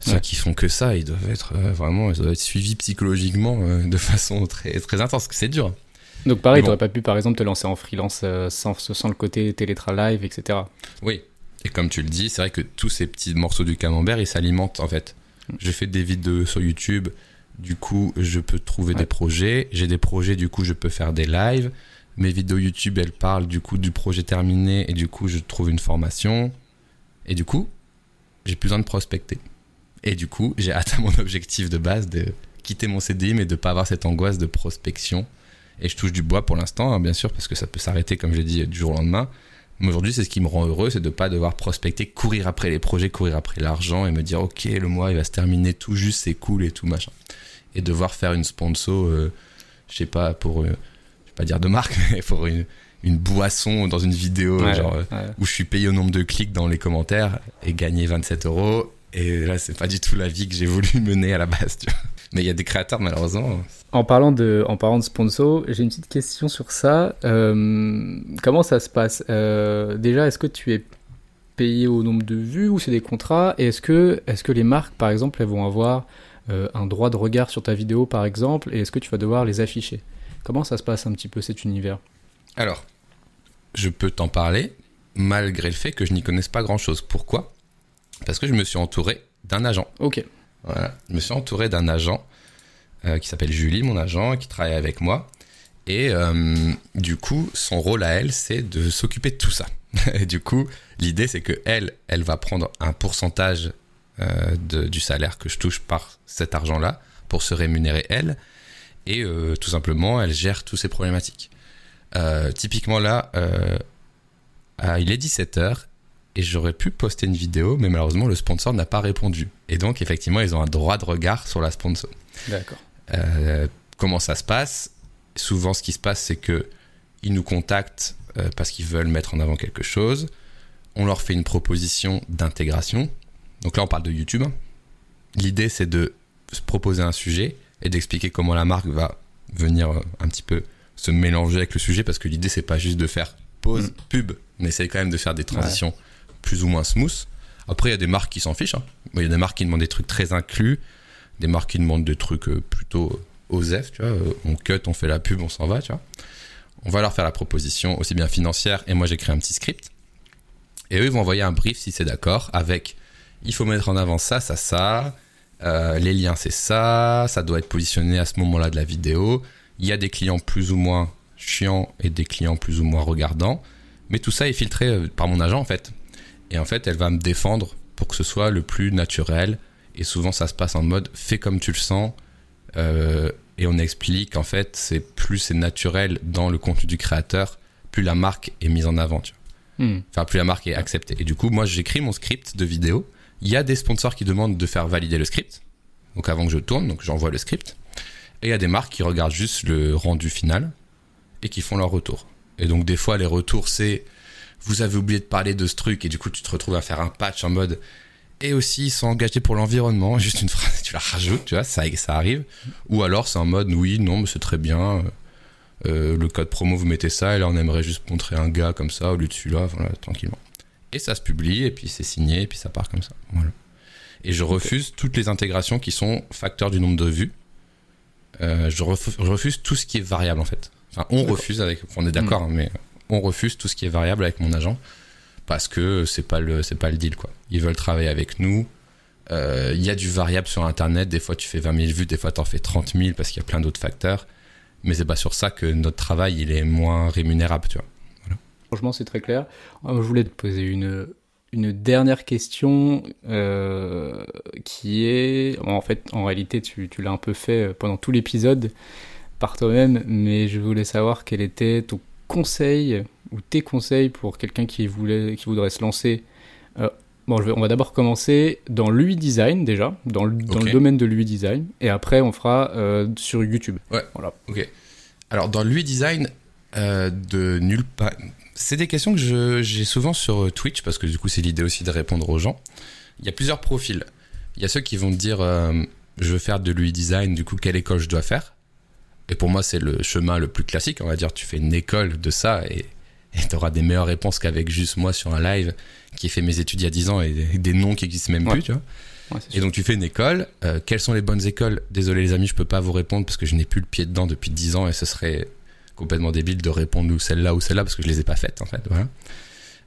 Ceux qui font que ça, ils doivent être euh, vraiment, ils doivent être suivis psychologiquement de façon très très intense. C'est dur. Donc pareil, tu n'aurais pas pu par exemple te lancer en freelance euh, sans, sans le côté télétra live, etc. Oui, et comme tu le dis, c'est vrai que tous ces petits morceaux du camembert, ils s'alimentent en fait. Je fais des vidéos sur YouTube, du coup je peux trouver des projets. J'ai des projets, du coup je peux faire des lives. Mes vidéos YouTube, elles parlent du coup du projet terminé et du coup je trouve une formation. Et du coup, j'ai plus besoin de prospecter. Et du coup, j'ai atteint mon objectif de base de quitter mon CDI mais de pas avoir cette angoisse de prospection. Et je touche du bois pour l'instant, hein, bien sûr, parce que ça peut s'arrêter, comme j'ai dit, du jour au lendemain. Mais aujourd'hui, c'est ce qui me rend heureux, c'est de ne pas devoir prospecter, courir après les projets, courir après l'argent et me dire, OK, le mois, il va se terminer tout juste, c'est cool et tout, machin. Et devoir faire une sponsor, euh, je sais pas, pour, euh, je vais pas dire de marque, mais pour une, une boisson dans une vidéo, genre, euh, où je suis payé au nombre de clics dans les commentaires et gagner 27 euros. Et là, c'est pas du tout la vie que j'ai voulu mener à la base, tu vois. Mais il y a des créateurs, malheureusement. En parlant de, en parlant de sponsor, j'ai une petite question sur ça. Euh, comment ça se passe? Euh, Déjà, est-ce que tu es payé au nombre de vues ou c'est des contrats? Et est-ce que, est que les marques, par exemple, elles vont avoir euh, un droit de regard sur ta vidéo, par exemple, et est-ce que tu vas devoir les afficher? Comment ça se passe un petit peu cet univers? Alors, je peux t'en parler, malgré le fait que je n'y connaisse pas grand-chose. Pourquoi? Parce que je me suis entouré d'un agent. Ok. Voilà. Je me suis entouré d'un agent qui s'appelle Julie, mon agent, qui travaille avec moi. Et euh, du coup, son rôle à elle, c'est de s'occuper de tout ça. Et du coup, l'idée, c'est que elle, elle va prendre un pourcentage euh, de, du salaire que je touche par cet argent-là pour se rémunérer elle. Et tout simplement, elle gère toutes ces problématiques. typiquement là, il est 17h et j'aurais pu poster une vidéo, mais malheureusement le sponsor n'a pas répondu. Et donc effectivement, ils ont un droit de regard sur la sponsor. D'accord. Euh, comment ça se passe? Souvent, ce qui se passe, c'est que ils nous contactent euh, parce qu'ils veulent mettre en avant quelque chose. On leur fait une proposition d'intégration. Donc là, on parle de YouTube. L'idée, c'est de se proposer un sujet et d'expliquer comment la marque va venir euh, un petit peu se mélanger avec le sujet parce que l'idée, c'est pas juste de faire pause, mm. pub, mais c'est quand même de faire des transitions plus ou moins smooth. Après, il y a des marques qui s'en fichent. Hein. Il y a des marques qui demandent des trucs très inclus, des marques qui demandent des trucs euh, plutôt OSEF, tu vois. Euh, on cut, on fait la pub, on s'en va, tu vois. On va leur faire la proposition aussi bien financière et moi j'écris un petit script. Et eux, ils vont envoyer un brief si c'est d'accord avec il faut mettre en avant ça, ça, ça. Euh, les liens, c'est ça. Ça doit être positionné à ce moment-là de la vidéo. Il y a des clients plus ou moins chiants et des clients plus ou moins regardants. Mais tout ça est filtré par mon agent en fait. Et en fait, elle va me défendre pour que ce soit le plus naturel. Et souvent, ça se passe en mode fais comme tu le sens. Euh, et on explique en fait, c'est plus c'est naturel dans le contenu du créateur, plus la marque est mise en avant. Tu vois. Hmm. Enfin, plus la marque est acceptée. Et du coup, moi, j'écris mon script de vidéo. Il y a des sponsors qui demandent de faire valider le script. Donc avant que je tourne, donc j'envoie le script. Et il y a des marques qui regardent juste le rendu final et qui font leur retour. Et donc des fois, les retours, c'est vous avez oublié de parler de ce truc et du coup tu te retrouves à faire un patch en mode et aussi ils sont engagés pour l'environnement. Juste une phrase tu la rajoutes tu vois ça ça arrive. Ou alors c'est en mode oui non mais c'est très bien. Euh, le code promo vous mettez ça et là on aimerait juste montrer un gars comme ça au lieu de celui-là voilà tranquillement. Et ça se publie et puis c'est signé et puis ça part comme ça. Voilà. Et je refuse toutes les intégrations qui sont facteurs du nombre de vues. Euh, je, refuse, tout ce qui est variable en fait. Enfin on refuse avec on est d'accord hmm. hein, mais on refuse tout ce qui est variable avec mon agent parce que c'est pas le c'est pas le deal quoi. Ils veulent travailler avec nous. Euh, il y a du variable sur internet. Des fois tu fais 20 000 vues, des fois tu en fais 30 000 parce qu'il y a plein d'autres facteurs. Mais c'est pas sur ça que notre travail il est moins rémunérable, tu vois. Franchement, c'est très clair. Euh, je voulais te poser une une dernière question euh, qui est en fait en réalité tu, tu l'as un peu fait pendant tout l'épisode par toi-même, mais je voulais savoir quel était ton conseils ou tes conseils pour quelqu'un qui, voulait, qui voudrait se lancer euh, Bon, on va d'abord commencer dans l'UI design déjà, dans le, dans le domaine de l'UI design, et après on fera euh, sur YouTube. Ouais. Voilà. Ok. Alors dans l'UI design, euh, de nulle part. C'est des questions que j'ai souvent sur Twitch parce que du coup c'est l'idée aussi de répondre aux gens. Il y a plusieurs profils. Il y a ceux qui vont dire je veux faire de l'UI design, du coup quelle école je dois faire? Et pour moi, c'est le chemin le plus classique. On va dire, tu fais une école de ça et tu auras des meilleures réponses qu'avec juste moi sur un live qui ai fait mes études il y a 10 ans et des, noms qui existent même plus, tu vois. et donc tu fais une école. Euh, quelles sont les bonnes écoles? Désolé les amis, je peux pas vous répondre parce que je n'ai plus le pied dedans depuis 10 ans et ce serait complètement débile de répondre ou celle-là ou celle-là parce que je les ai pas faites en fait. Voilà.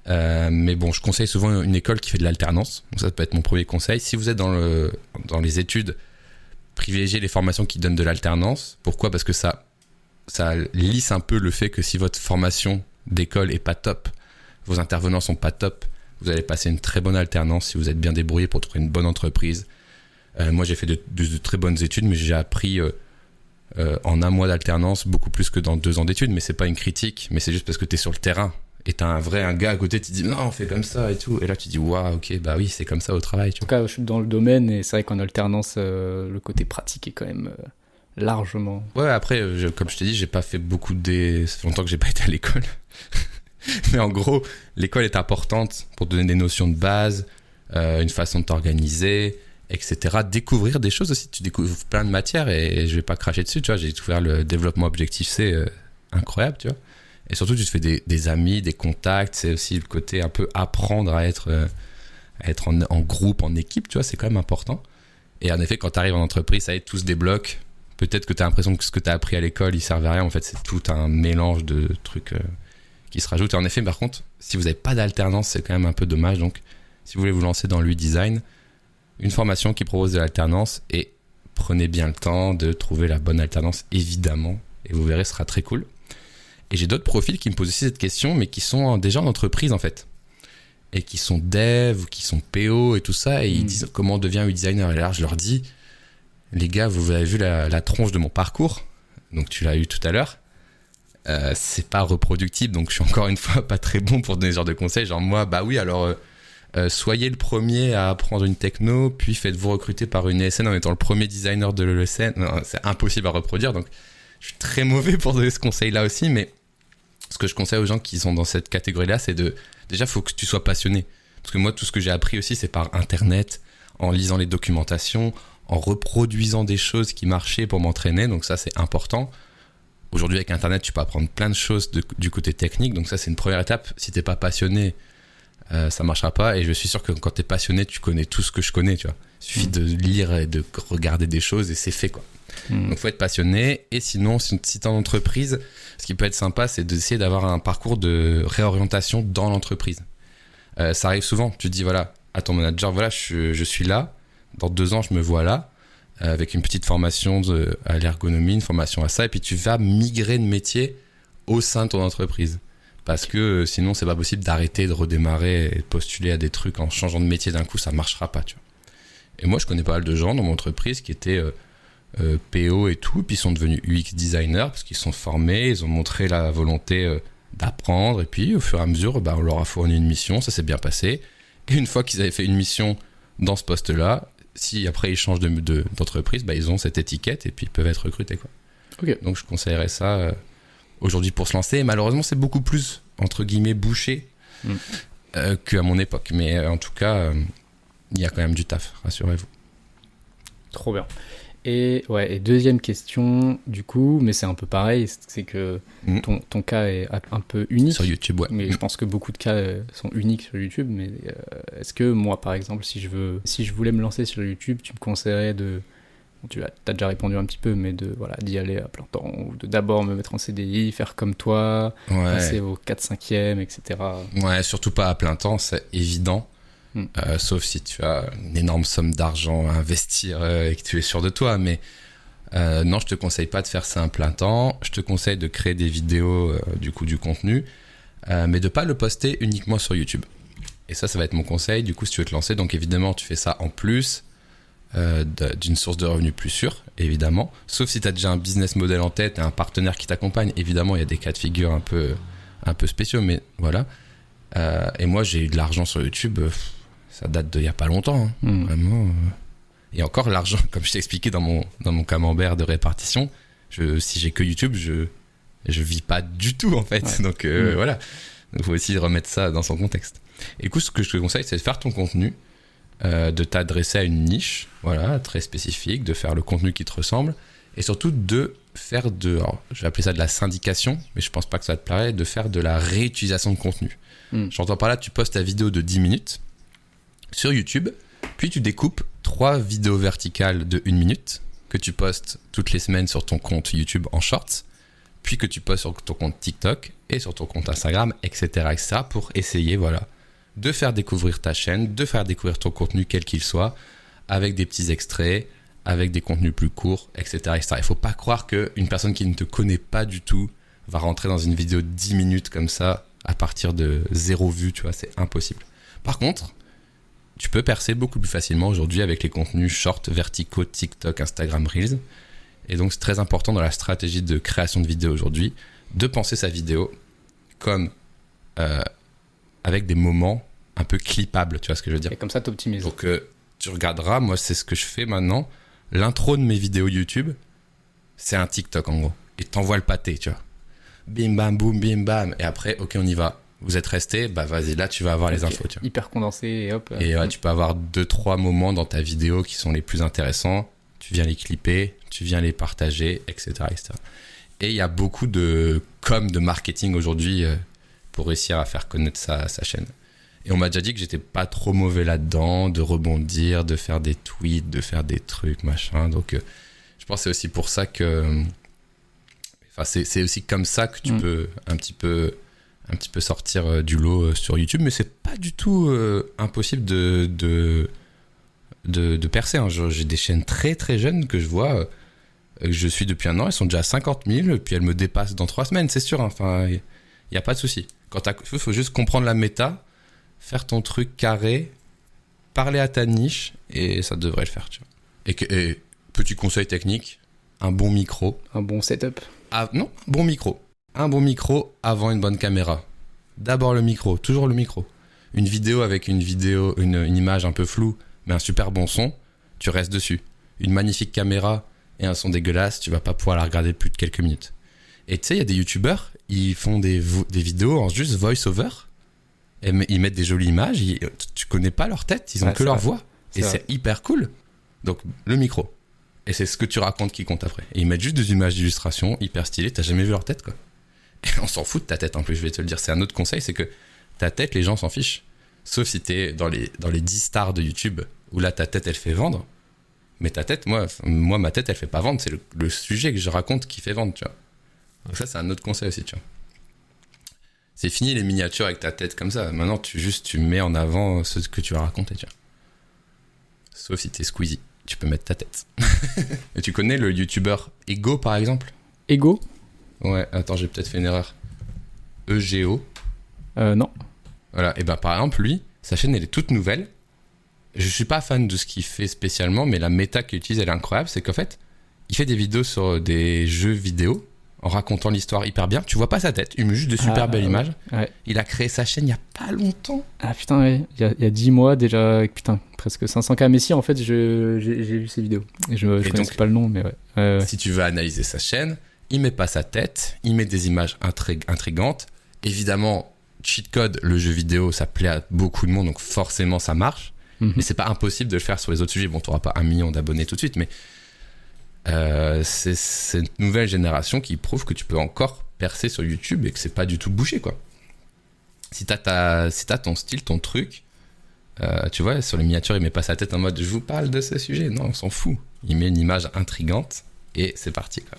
Euh, mais bon, je conseille souvent une école qui fait de l'alternance. Donc ça, peut être mon premier conseil. Si vous êtes dans, le, dans les études, privilégiez les formations qui donnent de l'alternance. Pourquoi? Parce que ça, ça lisse un peu le fait que si votre formation d'école est pas top, vos intervenants sont pas top, vous allez passer une très bonne alternance si vous êtes bien débrouillé pour trouver une bonne entreprise. Euh, moi, j'ai fait de, très bonnes études, mais j'ai appris euh, en un mois d'alternance beaucoup plus que dans deux ans d'études. Mais c'est pas une critique, mais c'est juste parce que tu es sur le terrain. Et t'as un vrai un gars à côté qui dit non on fait comme ça et tout. Et là tu dis waouh ok bah oui c'est comme ça au travail en tout cas je suis dans le domaine et c'est vrai qu'en alternance euh, le côté pratique est quand même euh, largement ouais après comme je t'ai dit j'ai pas fait beaucoup de ça fait longtemps que j'ai pas été à l'école mais en gros l'école est importante pour donner des notions de base euh, une façon de t'organiser etc découvrir des choses aussi tu découvres plein de matières et je vais pas cracher dessus tu vois j'ai découvert le développement objectif c'est incroyable tu vois et surtout, tu te fais des, amis, des contacts. C'est aussi le côté un peu apprendre à être, euh, être en, groupe, en équipe, tu vois, c'est quand même important. Et en effet, quand tu arrives en entreprise, ça y est, tout se débloque. Peut-être que tu as l'impression que ce que tu as appris à l'école, il servait à rien. En fait, c'est tout un mélange de trucs euh, qui se rajoutent. Et en effet, par contre, si vous n'avez pas d'alternance, c'est quand même un peu dommage. Donc, si vous voulez vous lancer dans l'UI design, une formation qui propose de l'alternance et prenez bien le temps de trouver la bonne alternance, évidemment. Et vous verrez, ce sera très cool. Et j'ai d'autres profils qui me posent aussi cette question, mais qui sont déjà en entreprise en fait. Et qui sont dev, ou qui sont PO et tout ça, et ils hmm. disent comment on devient UI designer. Et là, je leur dis, les gars, vous avez vu la, tronche de mon parcours, donc tu l'as eu tout à l'heure. Euh, c'est pas reproductible, donc je suis encore une fois pas très bon pour donner ce genre de conseils. Genre moi, bah oui, alors euh, euh, soyez le premier à apprendre une techno, puis faites-vous recruter par une ESN en étant le premier designer de l'ESN. C'est impossible à reproduire, donc je suis très mauvais pour donner ce conseil-là aussi, mais ce que je conseille aux gens qui sont dans cette catégorie-là, c'est de déjà faut que tu sois passionné. Parce que moi, tout ce que j'ai appris aussi, c'est par internet, en lisant les documentations, en reproduisant des choses qui marchaient pour m'entraîner. Donc ça, c'est important. Aujourd'hui, avec internet, tu peux apprendre plein de choses du côté technique. Donc ça, c'est une première étape. Si t'es pas passionné, euh, ça marchera pas. Et je suis sûr que quand tu es passionné, tu connais tout ce que je connais. Tu vois, il suffit mm. de lire et de regarder des choses et c'est fait quoi. Mm. Donc faut être passionné. Et sinon, si tu en entreprise, ce qui peut être sympa, c'est d'essayer d'avoir un parcours de réorientation dans l'entreprise. Euh, ça arrive souvent. Tu te dis, voilà, à ton manager, voilà, je, suis là. Dans deux ans, je me vois là. Euh, avec une petite formation à l'ergonomie, une formation à ça. Et puis tu vas migrer de métier au sein de ton entreprise. Parce que euh, sinon, c'est pas possible d'arrêter, de redémarrer et de postuler à des trucs en changeant de métier d'un coup, ça marchera pas, tu vois. Et moi, je connais pas mal de gens dans mon entreprise qui étaient euh, PO et tout, puis ils sont devenus UX designers parce qu'ils sont formés, ils ont montré la volonté euh, d'apprendre, et puis au fur et à mesure, bah, on leur a fourni une mission, ça s'est bien passé. Et une fois qu'ils avaient fait une mission dans ce poste-là, si après ils changent d'entreprise, de, bah, ils ont cette étiquette et puis ils peuvent être recrutés. Quoi. Donc je conseillerais ça euh, aujourd'hui pour se lancer. malheureusement, c'est beaucoup plus, entre guillemets, bouché mm. qu'à mon époque. Mais en tout cas, il y a quand même du taf, rassurez-vous. Trop bien. Et, ouais, et deuxième question, du coup, mais c'est un peu pareil, c'est que mm. ton, ton, cas est un peu unique. Sur YouTube, ouais. Mais je pense que beaucoup de cas euh, sont uniques sur YouTube. Mais euh, est-ce que moi, par exemple, si je, veux, si je voulais me lancer sur YouTube, tu me conseillerais de. tu as, as, déjà répondu un petit peu, mais de voilà d'y aller à plein temps, ou de d'abord me mettre en CDI, faire comme toi, passer au 4-5e, etc. Ouais, surtout pas à plein temps, c'est évident. Hmm. Euh, sauf si tu as une énorme somme d'argent à investir euh, et que tu es sûr de toi. Mais euh, non, je te conseille pas de faire ça un plein temps. Je te conseille de créer des vidéos, du coup, du contenu, mais de pas le poster uniquement sur YouTube. Et ça, ça va être mon conseil. Du coup, si tu veux te lancer, donc évidemment, tu fais ça en plus d'une source de revenus plus sûre, évidemment. Sauf si tu as déjà un business model en tête et un partenaire qui t'accompagne. Évidemment, il y a des cas de figure un peu, un peu spéciaux, mais voilà. et moi, j'ai eu de l'argent sur YouTube ça date d'il y a pas longtemps, hein. hmm. vraiment. Euh. Et encore l'argent, comme je t'ai expliqué dans mon dans mon camembert de répartition, je, si j'ai que YouTube, je je vis pas du tout en fait. Donc euh, hmm. voilà, il faut aussi remettre ça dans son contexte. Et du coup, ce que je te conseille, c'est de faire ton contenu, euh, de t'adresser à une niche, voilà, très spécifique, de faire le contenu qui te ressemble, et surtout de faire de, je vais appeler ça de la syndication, mais je pense pas que ça te plairait, de faire de la réutilisation de contenu. Hmm. J'entends par là, tu postes ta vidéo de 10 minutes, sur YouTube, puis tu découpes trois vidéos verticales de une minute que tu postes toutes les semaines sur ton compte YouTube en shorts. puis que tu postes sur ton compte TikTok et sur ton compte Instagram, etc., etc., pour essayer, voilà, de faire découvrir ta chaîne, de faire découvrir ton contenu, quel qu'il soit, avec des petits extraits, avec des contenus plus courts, etc., etc. Il faut pas croire qu'une personne qui ne te connaît pas du tout va rentrer dans une vidéo de 10 minutes comme ça, à partir de zéro vue, tu vois, c'est impossible. Par contre, tu peux percer beaucoup plus facilement aujourd'hui avec les contenus short, verticaux, TikTok, Instagram, Reels. Et donc c'est très important dans la stratégie de création de vidéo aujourd'hui de penser sa vidéo comme euh, avec des moments un peu clippables, tu vois ce que je veux dire? Et comme ça, tu optimises. Donc euh, tu regarderas, moi c'est ce que je fais maintenant. L'intro de mes vidéos YouTube, c'est un TikTok en gros. Et t'envoies le pâté, tu vois. Bim bam boum bim bam. Et après, ok, on y va. Vous êtes resté, bah vas-y, là tu vas avoir les infos, tu vois. Hyper condensé et hop. Et ouais, tu peux avoir deux trois moments dans ta vidéo qui sont les plus intéressants. Tu viens les clipper, tu viens les partager, etc., etc. Et il y a beaucoup de com, de marketing aujourd'hui euh, pour réussir à faire connaître sa, sa chaîne. Et on m'a déjà dit que j'étais pas trop mauvais là-dedans, de rebondir, de faire des tweets, de faire des trucs, machin. Donc, euh, je pense que c'est aussi pour ça que. Enfin, c'est c'est aussi comme ça que tu Mm. peux un petit peu un petit peu sortir euh, du lot euh, sur YouTube, mais c'est pas du tout euh, impossible de, de, de, de percer. hein. J'ai des chaînes très très jeunes que je vois, euh, que je suis depuis un an, elles sont déjà à 50 000, puis elles me dépassent dans trois semaines, c'est sûr. hein. Enfin, il n'y a pas de souci. Quand il faut juste comprendre la méta, faire ton truc carré, parler à ta niche, et ça devrait le faire. Tu vois. Et, que- et petit conseil technique, un bon micro, Un bon setup. ah, non, bon micro. Un bon micro avant une bonne caméra. D'abord le micro, toujours le micro. Une vidéo avec une vidéo, une, une image un peu floue, mais un super bon son, tu restes dessus. Une magnifique caméra et un son dégueulasse, tu vas pas pouvoir la regarder plus de quelques minutes. Et tu sais, il y a des youtubeurs, ils font des, des vidéos en juste voice-over. Et ils mettent des jolies images, ils- tu connais pas leur tête, ils ont Ouais, que leur vrai. voix. Et c'est hyper cool. Donc, le micro. Et c'est ce que tu racontes qui compte après. Et ils mettent juste des images d'illustration hyper stylées, t'as jamais vu leur tête, quoi. On s'en fout de ta tête en plus, je vais te le dire. C'est un autre conseil, c'est que ta tête, les gens s'en fichent. Sauf si t'es dans les, dans les 10 stars de YouTube, où là, ta tête, elle fait vendre. Mais ta tête, moi, moi ma tête, elle fait pas vendre. C'est le, sujet que je raconte qui fait vendre, tu vois. Donc ça, c'est un autre conseil aussi, tu vois. C'est fini les miniatures avec ta tête comme ça. Maintenant, tu juste, tu mets en avant ce que tu vas raconter, tu vois. Sauf si t'es Squeezie. Tu peux mettre ta tête. Et tu connais le youtubeur Ego, par exemple? Ego? Ouais, attends, j'ai peut-être fait une erreur. EGO. euh, Non. Voilà, et ben par exemple, lui, sa chaîne, elle est toute nouvelle. Je suis pas fan de ce qu'il fait spécialement, mais la méta qu'il utilise, elle est incroyable. C'est qu'en fait, il fait des vidéos sur des jeux vidéo en racontant l'histoire hyper bien. Tu vois pas sa tête, il met juste de super Ah, belles ouais. images. Ouais. Il a créé sa chaîne il y a pas longtemps. Ah putain, ouais. Il y a, il y a 10 mois déjà, putain, presque 500K. Mais si, en fait, j'ai vu ces vidéos. Je, je Et connaissais donc- pas le nom, mais ouais. Si tu veux analyser sa chaîne, il met pas sa tête, il met des images intrig- intrigantes. Évidemment, cheat code, le jeu vidéo, ça plaît à beaucoup de monde, donc forcément ça marche. Mhm. Mais c'est pas impossible de le faire sur les autres sujets. Bon, t'auras pas un million d'abonnés tout de suite, mais euh, c'est cette nouvelle génération qui prouve que tu peux encore percer sur YouTube et que c'est pas du tout bouché, quoi. Si t'as ta, si ton style, ton truc, euh, tu vois, sur les miniatures, il met pas sa tête en mode je vous parle de ce sujet. Non, on s'en fout. Il met une image intrigante et c'est parti, quoi.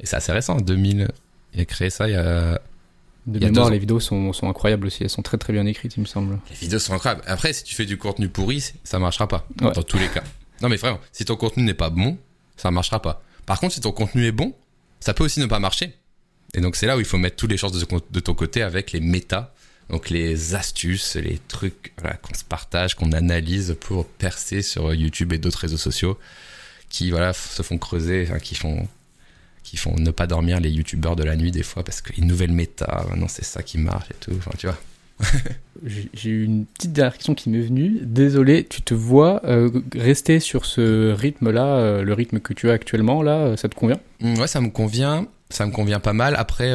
Et c'est assez récent, 2000. Il a créé ça il y a De il y a mémoire, les vidéos sont, sont incroyables aussi. Elles sont très très bien écrites, il me semble. Les vidéos sont incroyables. Après, si tu fais du contenu pourri, ça marchera pas. Ouais. Dans tous les cas. Non, mais vraiment, si ton contenu n'est pas bon, ça marchera pas. Par contre, si ton contenu est bon, ça peut aussi ne pas marcher. Et donc, c'est là où il faut mettre toutes les chances de, de ton côté avec les méta. Donc, les astuces, les trucs voilà, qu'on se partage, qu'on analyse pour percer sur YouTube et d'autres réseaux sociaux qui voilà, se font creuser, enfin, qui font qui font ne pas dormir les youtubeurs de la nuit des fois parce qu'une nouvelle méta, maintenant c'est ça qui marche et tout. Enfin, tu vois. J'ai eu une petite dernière question qui m'est venue. Désolé, tu te vois euh, rester sur ce rythme-là, euh, le rythme que tu as actuellement, là, euh, ça te convient? Mm, Ouais, ça me convient. Ça me convient pas mal. Après,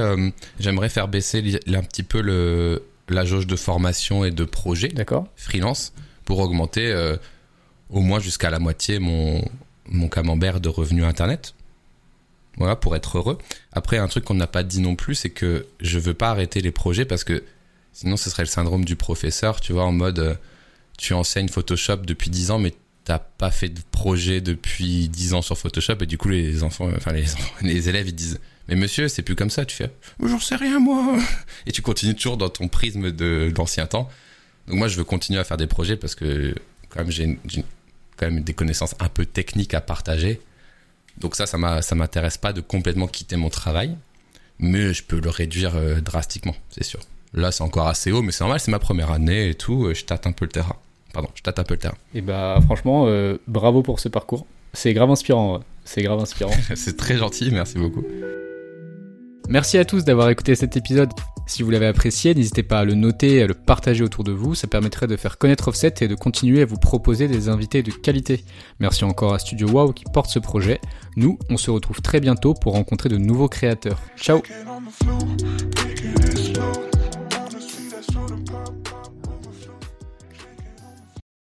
j'aimerais faire baisser un petit peu le, la jauge de formation et de projet D'accord freelance pour augmenter au moins jusqu'à la moitié mon, mon camembert de revenus internet. Voilà, pour être heureux. Après, un truc qu'on n'a pas dit non plus, c'est que je veux pas arrêter les projets parce que sinon ce serait le syndrome du professeur, tu vois, en mode euh, tu enseignes Photoshop depuis 10 ans, mais t'as pas fait de projet depuis 10 ans sur Photoshop et du coup les enfants, enfin les, les élèves ils disent Mais monsieur, c'est plus comme ça. Tu fais, j'en sais rien moi. Et tu continues toujours dans ton prisme de d'ancien temps. Donc moi, je veux continuer à faire des projets parce que quand même j'ai quand même des connaissances un peu techniques à partager. Donc ça, ça m'intéresse pas de complètement quitter mon travail, mais je peux le réduire euh, drastiquement, c'est sûr. Là, c'est encore assez haut, mais c'est normal, c'est ma première année et tout. Euh, je tâte un peu le terrain. Pardon, je tâte un peu le terrain. Et bah, franchement, euh, bravo pour ce parcours. C'est grave inspirant. C'est grave inspirant. c'est très gentil, merci beaucoup. Merci à tous d'avoir écouté cet épisode. Si vous l'avez apprécié, n'hésitez pas à le noter et à le partager autour de vous. Ça permettrait de faire connaître Offset et de continuer à vous proposer des invités de qualité. Merci encore à Studio Wow qui porte ce projet. Nous, on se retrouve très bientôt pour rencontrer de nouveaux créateurs. Ciao